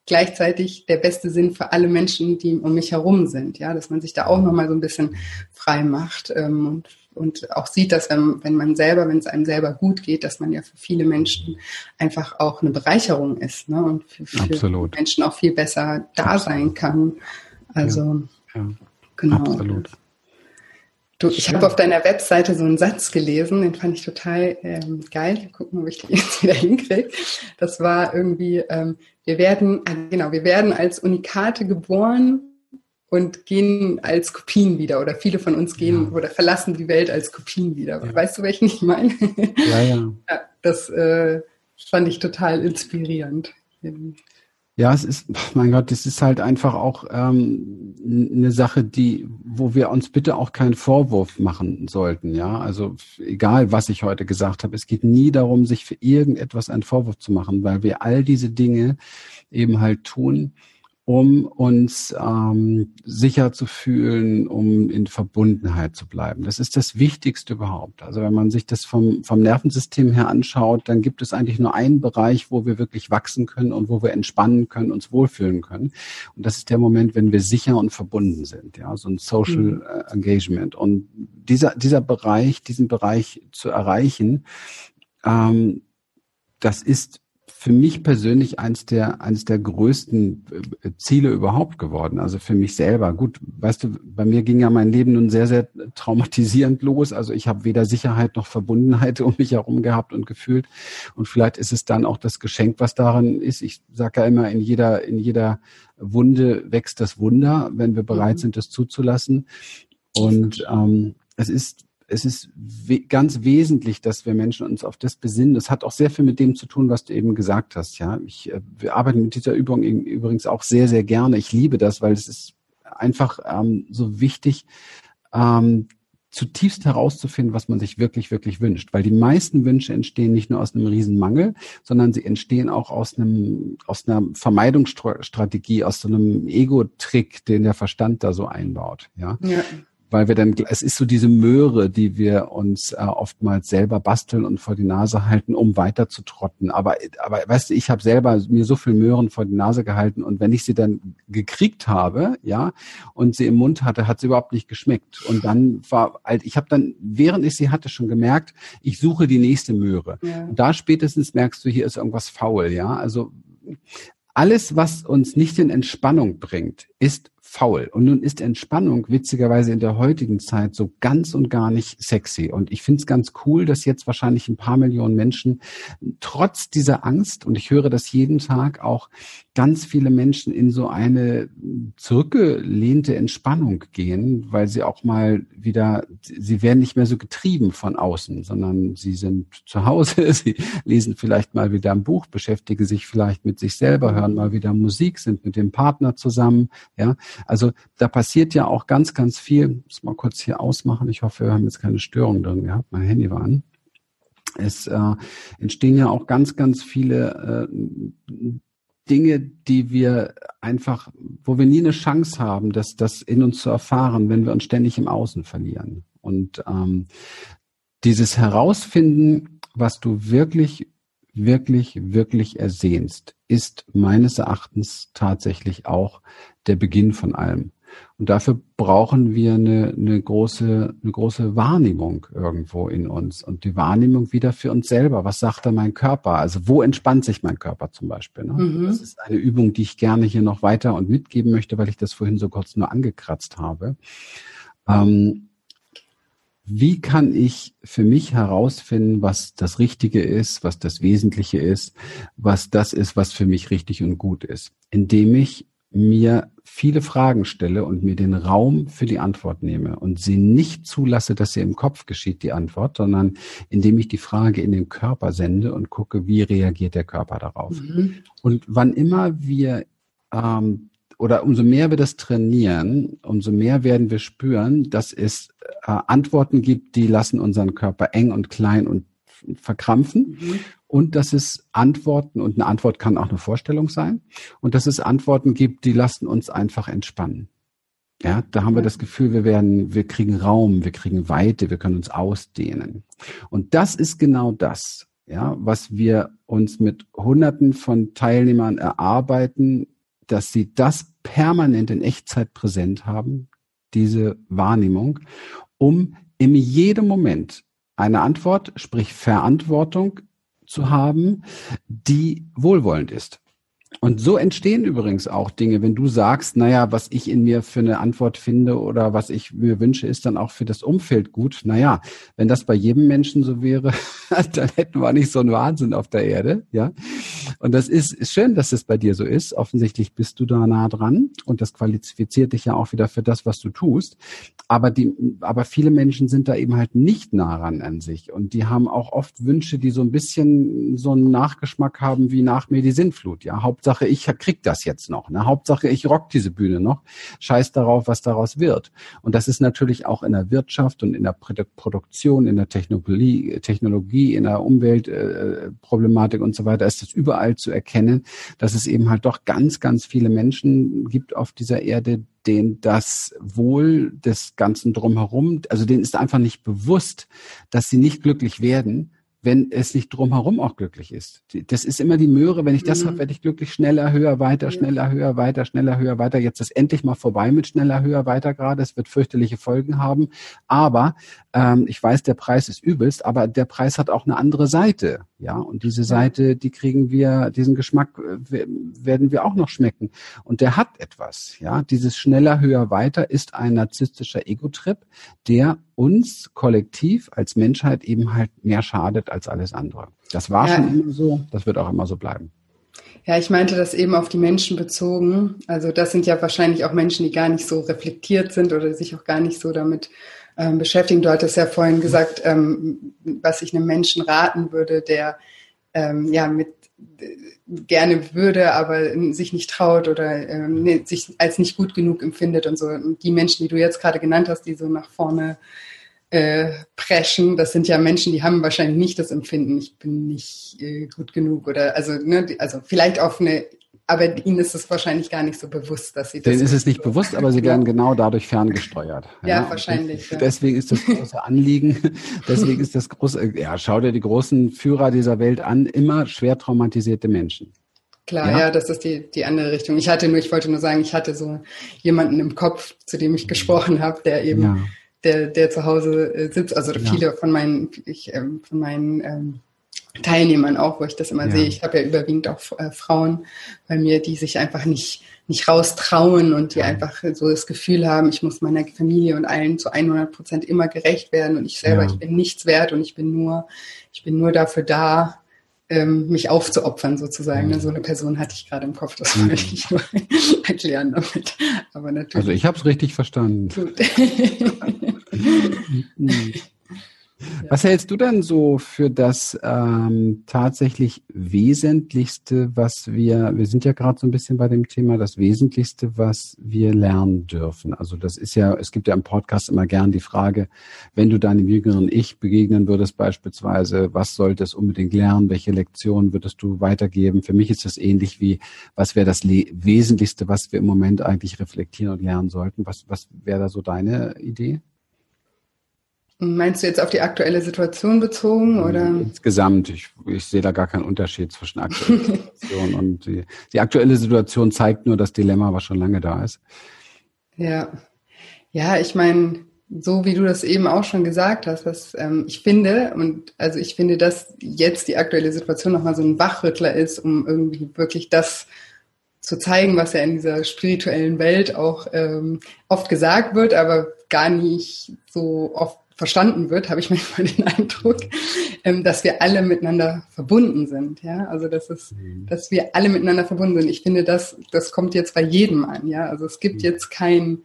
gleichzeitig der beste Sinn für alle Menschen, die um mich herum sind. Ja, dass man sich da auch nochmal so ein bisschen frei macht ähm, und, und auch sieht, dass wenn, wenn man selber, wenn es einem selber gut geht, dass man ja für viele Menschen einfach auch eine Bereicherung ist ne? und für, für Menschen auch viel besser da sein kann. Also Ja, genau. Absolut. Du, ich habe auf deiner Webseite so einen Satz gelesen, den fand ich total ähm, geil. Wir gucken, ob ich den jetzt wieder hinkriege. Das war irgendwie, ähm, wir werden, äh, genau, wir werden als Unikate geboren und gehen als Kopien wieder. Oder viele von uns gehen ja. oder verlassen die Welt als Kopien wieder. Ja. Weißt du, welchen ich meine? Ja, ja. ja das äh, fand ich total inspirierend. Ja, es ist, mein Gott, das ist halt einfach auch ähm, eine Sache, die, wo wir uns bitte auch keinen Vorwurf machen sollten. Ja, also egal, was ich heute gesagt habe, es geht nie darum, sich für irgendetwas einen Vorwurf zu machen, weil wir all diese Dinge eben halt tun, um uns ähm, sicher zu fühlen, um in Verbundenheit zu bleiben. Das ist das Wichtigste überhaupt. Also wenn man sich das vom, vom Nervensystem her anschaut, dann gibt es eigentlich nur einen Bereich, wo wir wirklich wachsen können und wo wir entspannen können, uns wohlfühlen können. Und das ist der Moment, wenn wir sicher und verbunden sind. Ja, so ein Social mhm. Äh, Engagement. Und dieser, dieser Bereich, diesen Bereich zu erreichen, ähm, das ist für mich persönlich eins der, eines der größten äh, Ziele überhaupt geworden. Also für mich selber. Gut, weißt du, bei mir ging ja mein Leben nun sehr, sehr traumatisierend los. Also ich habe weder Sicherheit noch Verbundenheit um mich herum gehabt und gefühlt. Und vielleicht ist es dann auch das Geschenk, was daran ist. Ich sage ja immer, in jeder, in jeder Wunde wächst das Wunder, wenn wir bereit mhm. sind, das zuzulassen. Und ähm, es ist es ist we ganz wesentlich, dass wir Menschen uns auf das besinnen. Das hat auch sehr viel mit dem zu tun, was du eben gesagt hast. Ja, ich äh, wir arbeiten mit dieser Übung übrigens auch sehr, sehr gerne. Ich liebe das, weil es ist einfach ähm, so wichtig, ähm, zutiefst herauszufinden, was man sich wirklich, wirklich wünscht. Weil die meisten Wünsche entstehen nicht nur aus einem Riesenmangel, sondern sie entstehen auch aus einem, aus einer Vermeidungsstrategie, aus so einem Ego-Trick, den der Verstand da so einbaut. Ja. ja weil wir dann, es ist so diese Möhre, die wir uns äh, oftmals selber basteln und vor die Nase halten, um weiter zu trotten. Aber, aber weißt du, ich habe selber mir so viel Möhren vor die Nase gehalten und wenn ich sie dann gekriegt habe, ja, und sie im Mund hatte, hat sie überhaupt nicht geschmeckt. Und dann war, halt, ich habe dann, während ich sie hatte, schon gemerkt, ich suche die nächste Möhre. Ja. Und da spätestens merkst du, hier ist irgendwas faul, ja. Also alles, was uns nicht in Entspannung bringt, ist faul. Und nun ist Entspannung witzigerweise in der heutigen Zeit so ganz und gar nicht sexy. Und ich finde es ganz cool, dass jetzt wahrscheinlich ein paar Millionen Menschen trotz dieser Angst, und ich höre das jeden Tag, auch ganz viele Menschen in so eine zurückgelehnte Entspannung gehen, weil sie auch mal wieder, sie werden nicht mehr so getrieben von außen, sondern sie sind zu Hause, sie lesen vielleicht mal wieder ein Buch, beschäftigen sich vielleicht mit sich selber, hören mal wieder Musik, sind mit dem Partner zusammen, ja. Also da passiert ja auch ganz, ganz viel. Ich muss mal kurz hier ausmachen. Ich hoffe, wir haben jetzt keine Störung drin gehabt. Mein Handy war an. Es äh, entstehen ja auch ganz, ganz viele äh, Dinge, die wir einfach, wo wir nie eine Chance haben, das, das in uns zu erfahren, wenn wir uns ständig im Außen verlieren. Und ähm, dieses Herausfinden, was du wirklich, wirklich, wirklich ersehnst, ist meines Erachtens tatsächlich auch der Beginn von allem. Und dafür brauchen wir eine, eine große, eine große Wahrnehmung irgendwo in uns und die Wahrnehmung wieder für uns selber. Was sagt da mein Körper? Also wo entspannt sich mein Körper zum Beispiel? Ne? Mhm. Das ist eine Übung, die ich gerne hier noch weiter und mitgeben möchte, weil ich das vorhin so kurz nur angekratzt habe. Ähm, wie kann ich für mich herausfinden, was das Richtige ist, was das Wesentliche ist, was das ist, was für mich richtig und gut ist, indem ich mir viele Fragen stelle und mir den Raum für die Antwort nehme und sie nicht zulasse, dass sie im Kopf geschieht, die Antwort, sondern indem ich die Frage in den Körper sende und gucke, wie reagiert der Körper darauf. Mhm. Und wann immer wir ähm, oder umso mehr wir das trainieren, umso mehr werden wir spüren, dass es äh, Antworten gibt, die lassen unseren Körper eng und klein und verkrampfen. Mhm. Und dass es Antworten, und eine Antwort kann auch eine Vorstellung sein, und dass es Antworten gibt, die lassen uns einfach entspannen. Ja, da haben wir das Gefühl, wir werden, wir kriegen Raum, wir kriegen Weite, wir können uns ausdehnen. Und das ist genau das, ja, was wir uns mit Hunderten von Teilnehmern erarbeiten, dass sie das permanent in Echtzeit präsent haben, diese Wahrnehmung, um in jedem Moment eine Antwort, sprich Verantwortung zu haben, die wohlwollend ist. Und so entstehen übrigens auch Dinge, wenn du sagst, naja, was ich in mir für eine Antwort finde oder was ich mir wünsche, ist dann auch für das Umfeld gut. Naja, wenn das bei jedem Menschen so wäre, dann hätten wir nicht so einen Wahnsinn auf der Erde, ja. Und das ist, ist schön, dass es bei dir so ist. Offensichtlich bist du da nah dran und das qualifiziert dich ja auch wieder für das, was du tust. Aber die, aber viele Menschen sind da eben halt nicht nah ran an sich und die haben auch oft Wünsche, die so ein bisschen so einen Nachgeschmack haben wie nach mir die Sintflut, ja. Hauptsache ich krieg das jetzt noch, ne? Hauptsache ich rock diese Bühne noch. Scheiß darauf, was daraus wird. Und das ist natürlich auch in der Wirtschaft und in der Produktion, in der Technologie, Technologie, in der Umweltproblematik äh, und so weiter ist das überall zu erkennen, dass es eben halt doch ganz, ganz viele Menschen gibt auf dieser Erde, denen das Wohl des Ganzen drumherum, also denen ist einfach nicht bewusst, dass sie nicht glücklich werden, wenn es nicht drumherum auch glücklich ist. Das ist immer die Möhre, wenn ich das mhm. habe, werde ich glücklich, schneller, höher, weiter, schneller, höher, weiter, schneller, höher, weiter. Jetzt ist endlich mal vorbei mit schneller, höher, weiter gerade. Es wird fürchterliche Folgen haben. Aber ähm, ich weiß, der Preis ist übelst, aber der Preis hat auch eine andere Seite. Ja, und diese Seite, die kriegen wir, diesen Geschmack äh, werden wir auch noch schmecken. Und der hat etwas. Ja, dieses schneller, höher, weiter ist ein narzisstischer Ego-Trip, der uns kollektiv als Menschheit eben halt mehr schadet als alles andere. Das war ja. schon immer so, das wird auch immer so bleiben. Ja, ich meinte das eben auf die Menschen bezogen. Also das sind ja wahrscheinlich auch Menschen, die gar nicht so reflektiert sind oder sich auch gar nicht so damit ähm, beschäftigen. Du hattest ja vorhin gesagt, ähm, was ich einem Menschen raten würde, der ähm, ja mit gerne würde, aber sich nicht traut oder ähm, sich als nicht gut genug empfindet und so. Und die Menschen, die du jetzt gerade genannt hast, die so nach vorne äh, preschen, das sind ja Menschen, die haben wahrscheinlich nicht das Empfinden, ich bin nicht äh, gut genug oder also ne, also vielleicht auf eine aber ihnen ist es wahrscheinlich gar nicht so bewusst, dass sie das. Denen ist es nicht bewusst, aber sie werden genau dadurch ferngesteuert. Ja, ja wahrscheinlich. Ja. Deswegen ist das große Anliegen, deswegen ist das große, ja, schau dir die großen Führer dieser Welt an, immer schwer traumatisierte Menschen. Klar, ja? ja, das ist die, die andere Richtung. Ich hatte nur, ich wollte nur sagen, ich hatte so jemanden im Kopf, zu dem ich gesprochen habe, der eben, der, der zu Hause äh, sitzt, also viele von meinen, ich, ähm, von meinen ähm, Teilnehmern auch, wo ich das immer ja. sehe. Ich habe ja überwiegend auch äh, Frauen bei mir, die sich einfach nicht, nicht raustrauen und die ja. einfach so das Gefühl haben, ich muss meiner Familie und allen zu 100 Prozent immer gerecht werden und ich selber, ja. ich bin nichts wert und ich bin nur, ich bin nur dafür da, ähm, mich aufzuopfern sozusagen. Mhm. So eine Person hatte ich gerade im Kopf, das wollte ich nur erklären damit. Aber natürlich. Also ich habe es richtig verstanden. Was hältst du denn so für das ähm, tatsächlich Wesentlichste, was wir, wir sind ja gerade so ein bisschen bei dem Thema, das Wesentlichste, was wir lernen dürfen? Also das ist ja, es gibt ja im Podcast immer gern die Frage, wenn du deinem jüngeren Ich begegnen würdest beispielsweise, was sollte es unbedingt lernen, welche Lektionen würdest du weitergeben? Für mich ist das ähnlich wie, was wäre das Le Wesentlichste, was wir im Moment eigentlich reflektieren und lernen sollten? Was, was wäre da so deine Idee? Meinst du jetzt auf die aktuelle Situation bezogen oder? Insgesamt. Ich, ich sehe da gar keinen Unterschied zwischen aktueller Situation und die, die aktuelle Situation zeigt nur das Dilemma, was schon lange da ist. Ja. Ja, ich meine, so wie du das eben auch schon gesagt hast, dass ähm, ich finde, und also ich finde, dass jetzt die aktuelle Situation nochmal so ein Wachrüttler ist, um irgendwie wirklich das zu zeigen, was ja in dieser spirituellen Welt auch ähm, oft gesagt wird, aber gar nicht so oft verstanden wird, habe ich manchmal den Eindruck, ähm, dass wir alle miteinander verbunden sind. Ja, also das ist, mhm. dass wir alle miteinander verbunden sind. Ich finde, das, das kommt jetzt bei jedem an. Ja, also es gibt mhm. jetzt kein,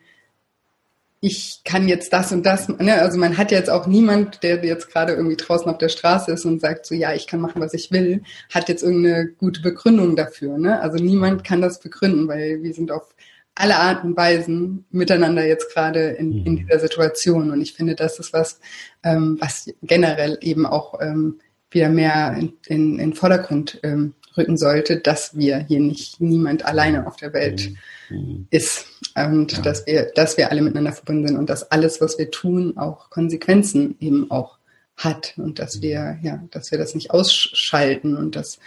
ich kann jetzt das und das. Ne? Also man hat jetzt auch niemand, der jetzt gerade irgendwie draußen auf der Straße ist und sagt so, ja, ich kann machen, was ich will, hat jetzt irgendeine gute Begründung dafür. Ne? Also niemand kann das begründen, weil wir sind auf alle Arten und Weisen miteinander jetzt gerade in, in mhm. dieser Situation. Und ich finde, das ist was, ähm, was generell eben auch ähm, wieder mehr in, in, in Vordergrund ähm, rücken sollte, dass wir hier nicht niemand alleine auf der Welt mhm. mhm. ist und ja. dass wir, dass wir alle miteinander verbunden sind und dass alles, was wir tun, auch Konsequenzen eben auch hat und dass wir, ja, dass wir das nicht ausschalten und dass,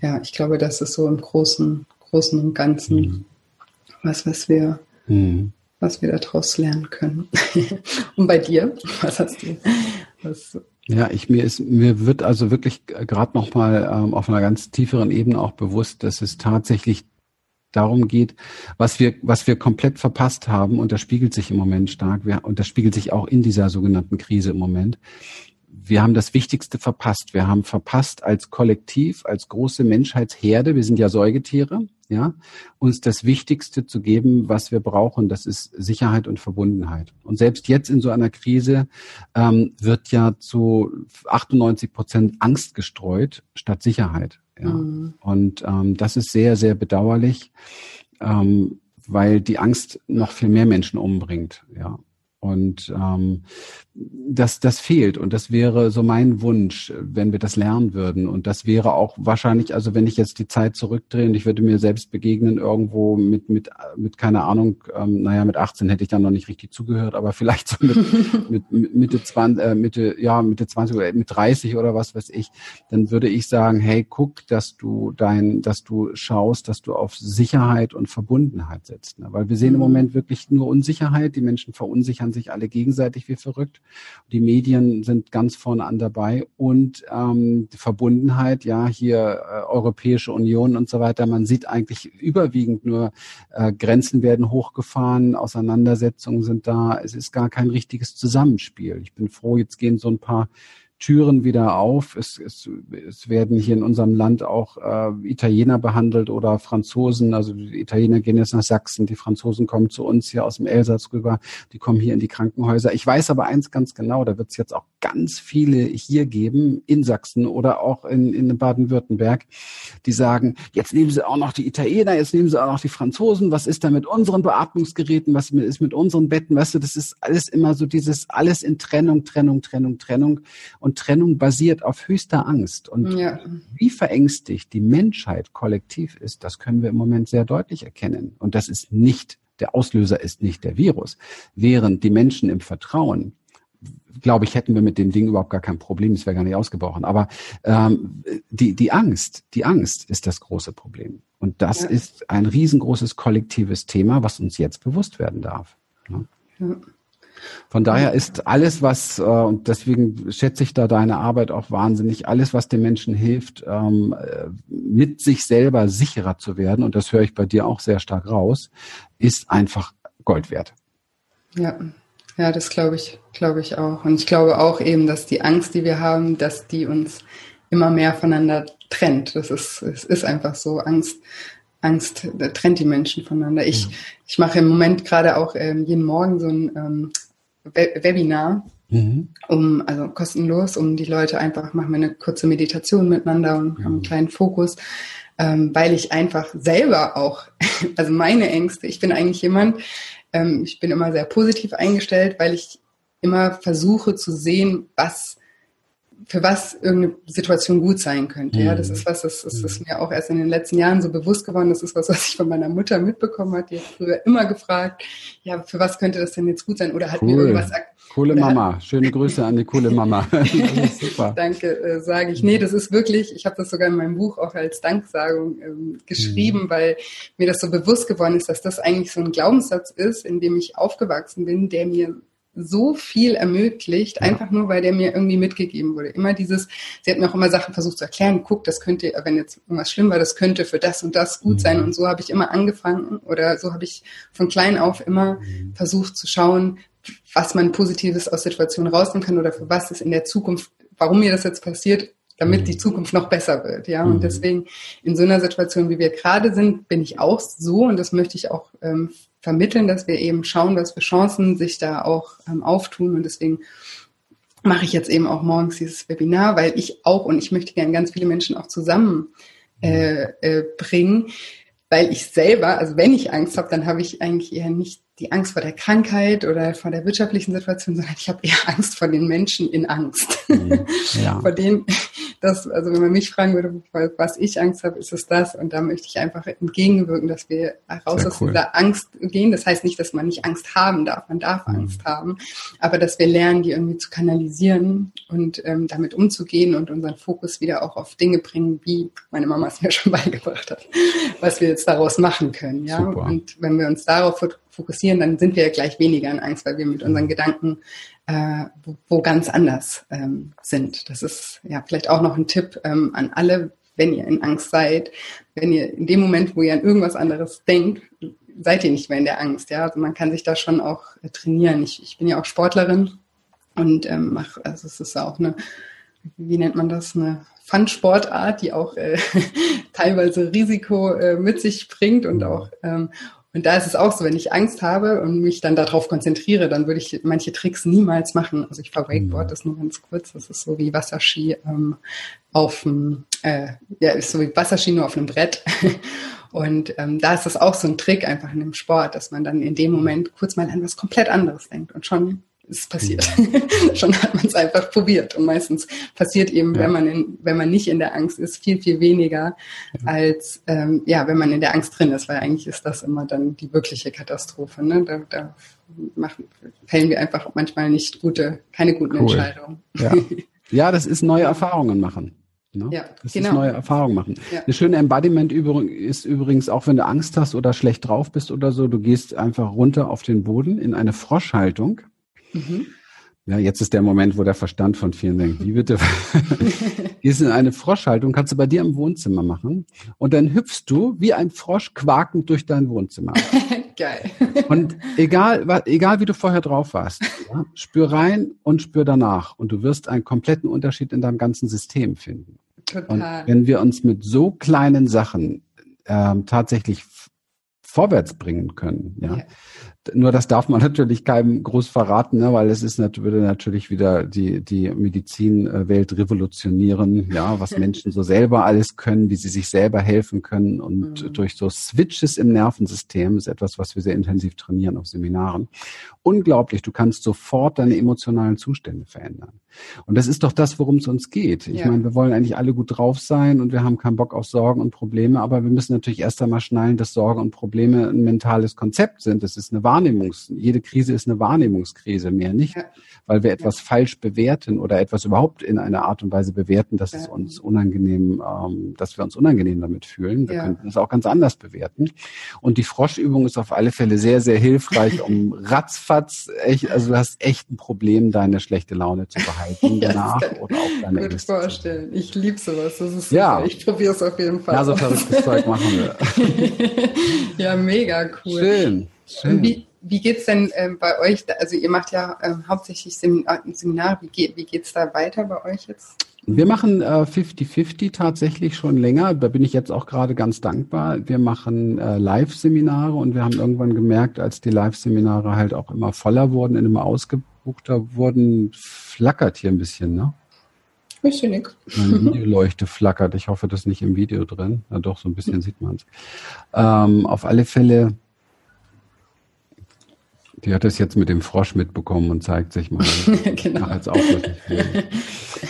ja, ich glaube, das ist so im Großen, Großen und Ganzen mhm was, was wir, mhm. was wir daraus lernen können. Und bei dir, was hast du? Was, Ja, ich mir ist mir wird also wirklich gerade noch mal ähm, auf einer ganz tieferen Ebene auch bewusst, dass es tatsächlich darum geht, was wir was wir komplett verpasst haben und das spiegelt sich im Moment stark wir, und das spiegelt sich auch in dieser sogenannten Krise im Moment. Wir haben das Wichtigste verpasst. Wir haben verpasst als Kollektiv, als große Menschheitsherde, wir sind ja Säugetiere, ja, uns das Wichtigste zu geben, was wir brauchen, das ist Sicherheit und Verbundenheit. Und selbst jetzt in so einer Krise ähm, wird ja zu 98 Prozent Angst gestreut statt Sicherheit. Ja. Mhm. Und ähm, das ist sehr, sehr bedauerlich, ähm, weil die Angst noch viel mehr Menschen umbringt. Ja. Und ähm, das, das fehlt. Und das wäre so mein Wunsch, wenn wir das lernen würden. Und das wäre auch wahrscheinlich, also wenn ich jetzt die Zeit zurückdrehe und ich würde mir selbst begegnen irgendwo mit, mit, mit keine Ahnung, ähm, naja, mit 18 hätte ich dann noch nicht richtig zugehört, aber vielleicht so mit, mit, mit Mitte 20, äh, Mitte, ja, Mitte 20 oder mit 30 oder was weiß ich, dann würde ich sagen, hey, guck, dass du dein, dass du schaust, dass du auf Sicherheit und Verbundenheit setzt. Ne? Weil wir sehen im mhm. Moment wirklich nur Unsicherheit. Die Menschen verunsichern sich alle gegenseitig wie verrückt. Die Medien sind ganz vorne an dabei und ähm, die Verbundenheit, ja, hier äh, Europäische Union und so weiter. Man sieht eigentlich überwiegend nur äh, Grenzen werden hochgefahren, Auseinandersetzungen sind da. Es ist gar kein richtiges Zusammenspiel. Ich bin froh, jetzt gehen so ein paar Türen wieder auf. Es, es, es werden hier in unserem Land auch äh, Italiener behandelt oder Franzosen. Also die Italiener gehen jetzt nach Sachsen, die Franzosen kommen zu uns hier aus dem Elsass rüber, die kommen hier in die Krankenhäuser. Ich weiß aber eins ganz genau, da wird es jetzt auch ganz viele hier geben in Sachsen oder auch in, in Baden-Württemberg, die sagen, jetzt nehmen sie auch noch die Italiener, jetzt nehmen sie auch noch die Franzosen. Was ist da mit unseren Beatmungsgeräten? Was ist mit unseren Betten? Weißt du, das ist alles immer so dieses alles in Trennung, Trennung, Trennung, Trennung. Und Trennung basiert auf höchster Angst. Und ja. wie verängstigt die Menschheit kollektiv ist, das können wir im Moment sehr deutlich erkennen. Und das ist nicht, der Auslöser ist nicht der Virus. Während die Menschen im Vertrauen glaube ich, hätten wir mit dem Ding überhaupt gar kein Problem, es wäre gar nicht ausgebrochen. Aber ähm, die, die Angst, die Angst ist das große Problem. Und das ja. ist ein riesengroßes kollektives Thema, was uns jetzt bewusst werden darf. Ne? Ja. Von daher ist alles, was, äh, und deswegen schätze ich da deine Arbeit auch wahnsinnig, alles, was den Menschen hilft, ähm, äh, mit sich selber sicherer zu werden, und das höre ich bei dir auch sehr stark raus, ist einfach Gold wert. Ja, ja, das glaube ich, glaube ich auch. Und ich glaube auch eben, dass die Angst, die wir haben, dass die uns immer mehr voneinander trennt. Das ist, es ist einfach so. Angst, Angst trennt die Menschen voneinander. Ich, ja. ich mache im Moment gerade auch ähm, jeden Morgen so ein ähm, Webinar, mhm. um, also kostenlos, um die Leute einfach, machen wir eine kurze Meditation miteinander und haben einen kleinen Fokus, ähm, weil ich einfach selber auch, also meine Ängste, ich bin eigentlich jemand, ähm, ich bin immer sehr positiv eingestellt, weil ich immer versuche zu sehen, was für was irgendeine Situation gut sein könnte. Ja, das mhm. ist was, das, das ist mhm. mir auch erst in den letzten Jahren so bewusst geworden. Das ist was, was ich von meiner Mutter mitbekommen hat. Die hat früher immer gefragt, ja, für was könnte das denn jetzt gut sein? Oder hat cool. mir irgendwas Coole Mama. Schöne Grüße an die coole Mama. super. Danke, äh, sage ich. Nee, das ist wirklich, ich habe das sogar in meinem Buch auch als Danksagung ähm, geschrieben, mhm. weil mir das so bewusst geworden ist, dass das eigentlich so ein Glaubenssatz ist, in dem ich aufgewachsen bin, der mir so viel ermöglicht, einfach nur, weil der mir irgendwie mitgegeben wurde. Immer dieses, sie hat mir auch immer Sachen versucht zu erklären, guck, das könnte, wenn jetzt irgendwas schlimm war, das könnte für das und das gut mhm. sein. Und so habe ich immer angefangen oder so habe ich von klein auf immer mhm. versucht zu schauen, was man Positives aus Situationen rausnehmen kann oder für was es in der Zukunft, warum mir das jetzt passiert, damit mhm. die Zukunft noch besser wird. Ja, und deswegen in so einer Situation, wie wir gerade sind, bin ich auch so und das möchte ich auch ähm, vermitteln, dass wir eben schauen, was für Chancen sich da auch ähm, auftun. Und deswegen mache ich jetzt eben auch morgens dieses Webinar, weil ich auch und ich möchte gerne ganz viele Menschen auch zusammen äh, äh, bringen, weil ich selber, also wenn ich Angst habe, dann habe ich eigentlich eher nicht die Angst vor der Krankheit oder vor der wirtschaftlichen Situation, sondern ich habe eher Angst vor den Menschen in Angst. Mhm. Ja. vor denen, das, also wenn man mich fragen würde, was ich Angst habe, ist es das. Und da möchte ich einfach entgegenwirken, dass wir raus Sehr aus cool. dieser Angst gehen. Das heißt nicht, dass man nicht Angst haben darf. Man darf mhm. Angst haben. Aber dass wir lernen, die irgendwie zu kanalisieren und ähm, damit umzugehen und unseren Fokus wieder auch auf Dinge bringen, wie meine Mama es mir schon beigebracht hat, was wir jetzt daraus machen können. Ja. Super. Und wenn wir uns darauf fokussieren, dann sind wir ja gleich weniger in Angst, weil wir mit unseren Gedanken äh, wo, wo ganz anders ähm, sind. Das ist ja vielleicht auch noch ein Tipp ähm, an alle, wenn ihr in Angst seid, wenn ihr in dem Moment, wo ihr an irgendwas anderes denkt, seid ihr nicht mehr in der Angst. Ja, also man kann sich da schon auch äh, trainieren. Ich, ich bin ja auch Sportlerin und ähm, mach, also es ist auch eine, wie nennt man das, eine Fun-Sportart, die auch äh, teilweise Risiko äh, mit sich bringt und auch ähm, und da ist es auch so, wenn ich Angst habe und mich dann darauf konzentriere, dann würde ich manche Tricks niemals machen. Also ich fahre Wakeboard, mhm. das nur ganz kurz. Das ist so wie Wasserski ähm, auf dem, äh, ja, ist so wie Wasserski nur auf einem Brett. Und ähm, da ist das auch so ein Trick einfach in dem Sport, dass man dann in dem Moment kurz mal an was komplett anderes denkt und schon ist passiert. Mhm. Schon hat man es einfach probiert. Und meistens passiert eben, ja. wenn man in, wenn man nicht in der Angst ist, viel, viel weniger ja. als ähm, ja, wenn man in der Angst drin ist, weil eigentlich ist das immer dann die wirkliche Katastrophe. Ne? Da, da machen, fällen wir einfach manchmal nicht gute, keine guten cool. Entscheidungen. Ja. ja, das ist neue Erfahrungen machen. Ne? Ja, das genau. ist neue Erfahrungen machen. Ja. Eine schöne Embodiment-Übung ist übrigens, auch wenn du Angst hast oder schlecht drauf bist oder so, du gehst einfach runter auf den Boden in eine Froschhaltung Mhm. Ja, jetzt ist der Moment, wo der Verstand von vielen denkt, wie bitte? Gehst in eine Froschhaltung, kannst du bei dir im Wohnzimmer machen und dann hüpfst du wie ein Frosch quakend durch dein Wohnzimmer. Geil. Und egal, egal wie du vorher drauf warst, ja, spür rein und spür danach und du wirst einen kompletten Unterschied in deinem ganzen System finden. Total. Und wenn wir uns mit so kleinen Sachen ähm, tatsächlich vorwärts bringen können, ja, ja nur das darf man natürlich keinem groß verraten, ne, weil es ist würde natürlich wieder die die Medizinwelt revolutionieren, ja, was Menschen so selber alles können, wie sie sich selber helfen können und mhm. durch so Switches im Nervensystem ist etwas, was wir sehr intensiv trainieren auf Seminaren. Unglaublich, du kannst sofort deine emotionalen Zustände verändern. Und das ist doch das, worum es uns geht. Ich ja. meine, wir wollen eigentlich alle gut drauf sein und wir haben keinen Bock auf Sorgen und Probleme, aber wir müssen natürlich erst einmal schnallen, dass Sorgen und Probleme ein mentales Konzept sind. Das ist eine Wahrnehmungs, jede Krise ist eine Wahrnehmungskrise, mehr nicht, ja. weil wir etwas ja. falsch bewerten oder etwas überhaupt in einer Art und Weise bewerten, dass es uns unangenehm, ähm, dass wir uns unangenehm damit fühlen. Wir könnten es auch ganz anders bewerten. Und die Froschübung ist auf alle Fälle sehr, sehr hilfreich, um ratzfatz, echt, also du hast echt ein Problem, deine schlechte Laune zu behalten danach ja, oder auch deine Gut Ängste vorstellen. Ich liebe sowas. Das ist super. Ja. Ich probiere es auf jeden Fall. Ja, so verrücktes Zeug machen wir. ja, mega cool. Schön. Schön. Wie, wie geht's denn äh, bei euch? Also ihr macht ja äh, hauptsächlich Seminar, Seminar. Wie, geht, wie geht's da weiter bei euch jetzt? Wir machen 50-50 äh, tatsächlich schon länger. Da bin ich jetzt auch gerade ganz dankbar. Wir machen äh, Live-Seminare und wir haben irgendwann gemerkt, als die Live-Seminare halt auch immer voller wurden, immer ausgebuchter wurden, flackert hier ein bisschen, ne? Ich sehe nichts. Meine Videoleuchte flackert. Ich hoffe, das ist nicht im Video drin. Na doch, so ein bisschen sieht man es. Ähm, auf alle Fälle die hat es jetzt mit dem Frosch mitbekommen und zeigt sich mal. genau. Jetzt auch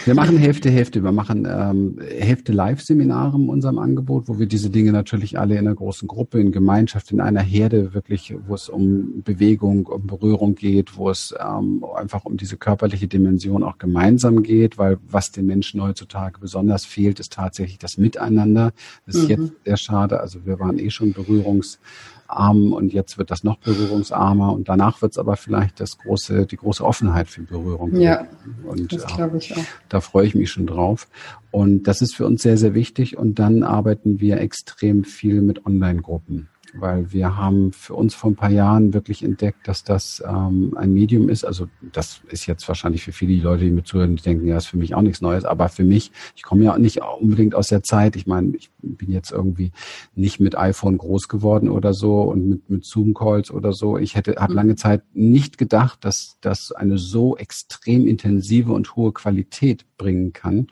wir machen Hälfte, Hälfte. Wir machen ähm, Hälfte Live-Seminare in unserem Angebot, wo wir diese Dinge natürlich alle in einer großen Gruppe, in Gemeinschaft, in einer Herde wirklich, wo es um Bewegung, um Berührung geht, wo es ähm, einfach um diese körperliche Dimension auch gemeinsam geht, weil was den Menschen heutzutage besonders fehlt, ist tatsächlich das Miteinander. Das ist mhm. jetzt sehr schade. Also wir waren eh schon berührungs arm und jetzt wird das noch berührungsarmer und danach wird es aber vielleicht das große, die große Offenheit für Berührung. Ja, und das glaube ich auch. Da freue ich mich schon drauf. Und das ist für uns sehr, sehr wichtig. Und dann arbeiten wir extrem viel mit Online-Gruppen weil wir haben für uns vor ein paar Jahren wirklich entdeckt, dass das ähm, ein Medium ist. Also das ist jetzt wahrscheinlich für viele Leute, die mir zuhören, die denken, ja, ist für mich auch nichts Neues. Aber für mich, ich komme ja nicht unbedingt aus der Zeit. Ich meine, ich bin jetzt irgendwie nicht mit iPhone groß geworden oder so und mit, mit Zoom-Calls oder so. Ich hätte, habe lange Zeit nicht gedacht, dass das eine so extrem intensive und hohe Qualität bringen kann,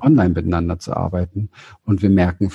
online miteinander zu arbeiten. Und wir merken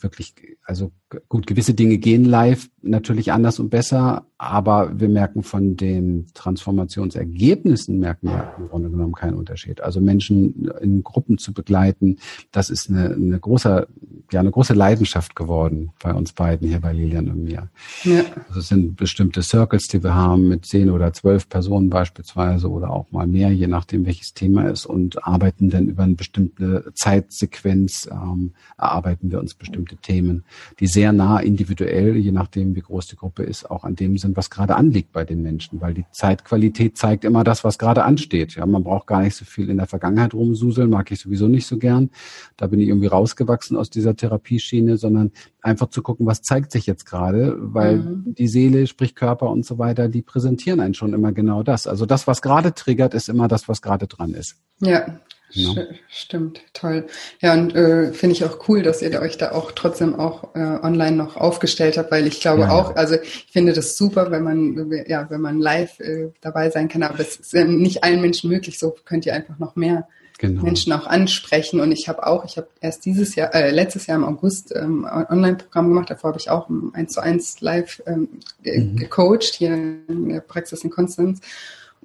wirklich, also gut, gewisse Dinge gehen live natürlich anders und besser, aber wir merken von den Transformationsergebnissen, merken wir im Grunde genommen keinen Unterschied. Also Menschen in Gruppen zu begleiten, das ist eine, eine großer, ja, ja eine große Leidenschaft geworden bei uns beiden hier bei Lilian und mir. Ja. Also es sind bestimmte Circles, die wir haben mit zehn oder zwölf Personen beispielsweise oder auch mal mehr, je nachdem welches Thema ist und arbeiten dann über eine bestimmte Zeitsequenz, ähm, erarbeiten wir uns bestimmte Themen, die sehr nah individuell, je nachdem wie groß die Gruppe ist, auch an dem sind, was gerade anliegt bei den Menschen, weil die Zeitqualität zeigt immer das, was gerade ansteht. Ja, man braucht gar nicht so viel in der Vergangenheit rumsuseln, mag ich sowieso nicht so gern. Da bin ich irgendwie rausgewachsen aus dieser Therapieschiene, sondern einfach zu gucken, was zeigt sich jetzt gerade, weil mhm. die Seele, sprich Körper und so weiter, die präsentieren einen schon immer genau das. Also das, was gerade triggert, ist immer das, was gerade dran ist. Ja, ja. Stimmt, toll. Ja, und äh, finde ich auch cool, dass ihr euch da auch trotzdem auch äh, online noch aufgestellt habt, weil ich glaube ja, auch, also ich finde das super, wenn man, ja, wenn man live äh, dabei sein kann, aber es ist nicht allen Menschen möglich, so könnt ihr einfach noch mehr genau. Menschen auch ansprechen. Und ich habe auch, ich habe erst dieses Jahr, äh, letztes Jahr im August ähm, Online-Programm gemacht, davor habe ich auch eins zu eins live ähm, mhm. gecoacht hier in der Praxis in Konstanz.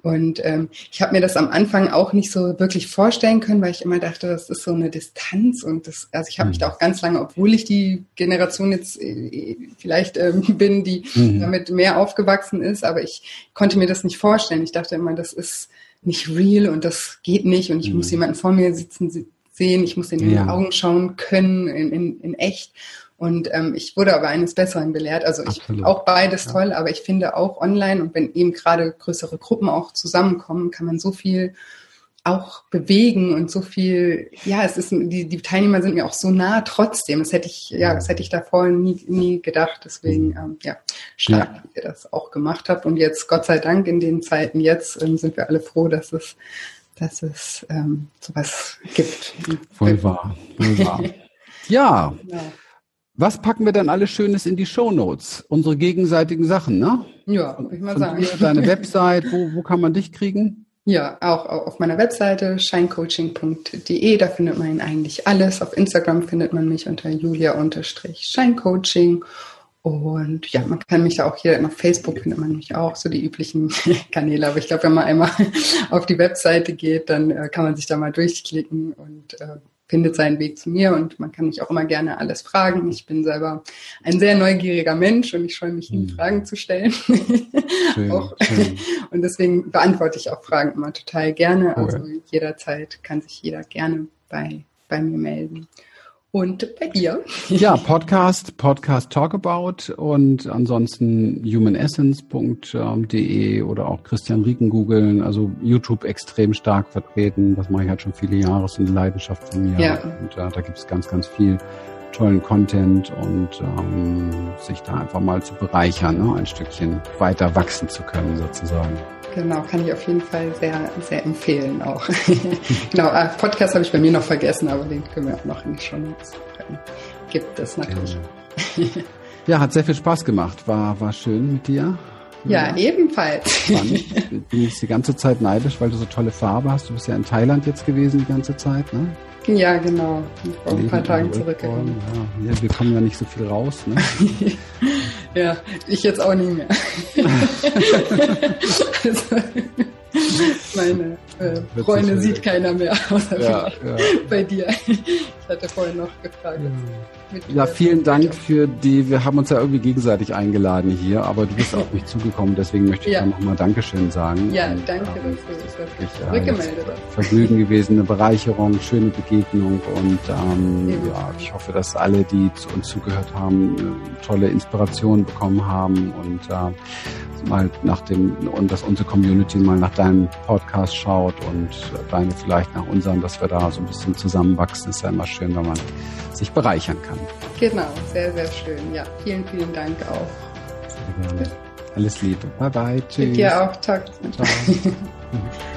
Und ähm, ich habe mir das am Anfang auch nicht so wirklich vorstellen können, weil ich immer dachte, das ist so eine Distanz und das, also ich habe mich da auch ganz lange, obwohl ich die Generation jetzt äh, vielleicht ähm, bin, die mhm. damit mehr aufgewachsen ist, aber ich konnte mir das nicht vorstellen. Ich dachte immer, das ist nicht real und das geht nicht und ich mhm. muss jemanden vor mir sitzen sehen, ich muss in die ja. Augen schauen können in, in, in echt. Und ähm, ich wurde aber eines Besseren belehrt. Also ich Absolut. auch beides ja. toll, aber ich finde auch online und wenn eben gerade größere Gruppen auch zusammenkommen, kann man so viel auch bewegen und so viel, ja, es ist, die, die Teilnehmer sind mir auch so nah trotzdem. Das hätte ich, ja, das hätte ich davor nie, nie gedacht. Deswegen, mhm. ähm, ja, stark, ja. wie ihr das auch gemacht habt. Und jetzt, Gott sei Dank, in den Zeiten jetzt ähm, sind wir alle froh, dass es, dass es ähm, sowas gibt. Voll wahr, voll wahr. ja. ja. Was packen wir dann alles Schönes in die Show Notes? Unsere gegenseitigen Sachen, ne? Ja, würde ich mal sagen. Dir, deine Website, wo, wo kann man dich kriegen? Ja, auch auf meiner Webseite shinecoaching.de, da findet man eigentlich alles. Auf Instagram findet man mich unter julia-shinecoaching. Und ja, man kann mich da auch hier auf Facebook findet man mich auch, so die üblichen Kanäle. Aber ich glaube, wenn man einmal auf die Webseite geht, dann äh, kann man sich da mal durchklicken und äh, findet seinen Weg zu mir und man kann mich auch immer gerne alles fragen. Ich bin selber ein sehr neugieriger Mensch und ich scheue mich nie, hm. Fragen zu stellen. Schön, schön. Und deswegen beantworte ich auch Fragen immer total gerne. Also jederzeit kann sich jeder gerne bei, bei mir melden. Und bei dir? Ja, Podcast, Podcast Talkabout und ansonsten humanessence.de oder auch Christian Rieken googeln. Also YouTube extrem stark vertreten. Das mache ich halt schon viele Jahre. Das ist eine Leidenschaft von mir. Ja. Und äh, da gibt es ganz, ganz viel tollen Content und ähm, sich da einfach mal zu bereichern, ne? ein Stückchen weiter wachsen zu können sozusagen. Genau, kann ich auf jeden Fall sehr, sehr empfehlen auch. genau, äh, Podcast habe ich bei mir noch vergessen, aber den können wir auch noch in die Show Notes Gibt es natürlich. Ja, hat sehr viel Spaß gemacht. War, war schön mit dir. Ja, ja, ebenfalls. Spannend. Bin ich die ganze Zeit neidisch, weil du so tolle Farbe hast. Du bist ja in Thailand jetzt gewesen die ganze Zeit, ne? Ja, genau. Vor ein paar Tagen zurückgekommen. Ja. ja, wir kommen ja nicht so viel raus. Ne? ja, ich jetzt auch nicht mehr. also, meine äh, Freunde sieht keiner mehr, außer ja, bei dir. Ich hatte vorhin noch gefragt. Ja. Ja, vielen Dank für die, wir haben uns ja irgendwie gegenseitig eingeladen hier, aber du bist auf mich zugekommen, deswegen möchte ich ja. nochmal Dankeschön sagen. Ja, und, danke, ähm, du dich zurückgemeldet hast. Vergnügen gewesen, eine Bereicherung, schöne Begegnung und ähm, ja, ich hoffe, dass alle, die zu uns zugehört haben, äh, tolle Inspirationen bekommen haben und äh, mal nach dem und dass unsere Community mal nach deinem Podcast schaut und deine vielleicht nach unserem, dass wir da so ein bisschen zusammenwachsen. Ist ja immer schön, wenn man sich bereichern kann. Genau, sehr, sehr schön. Ja, vielen, vielen Dank auch. Alles Liebe. Bye bye. Tschüss. Mit dir auch. Ciao. Ciao.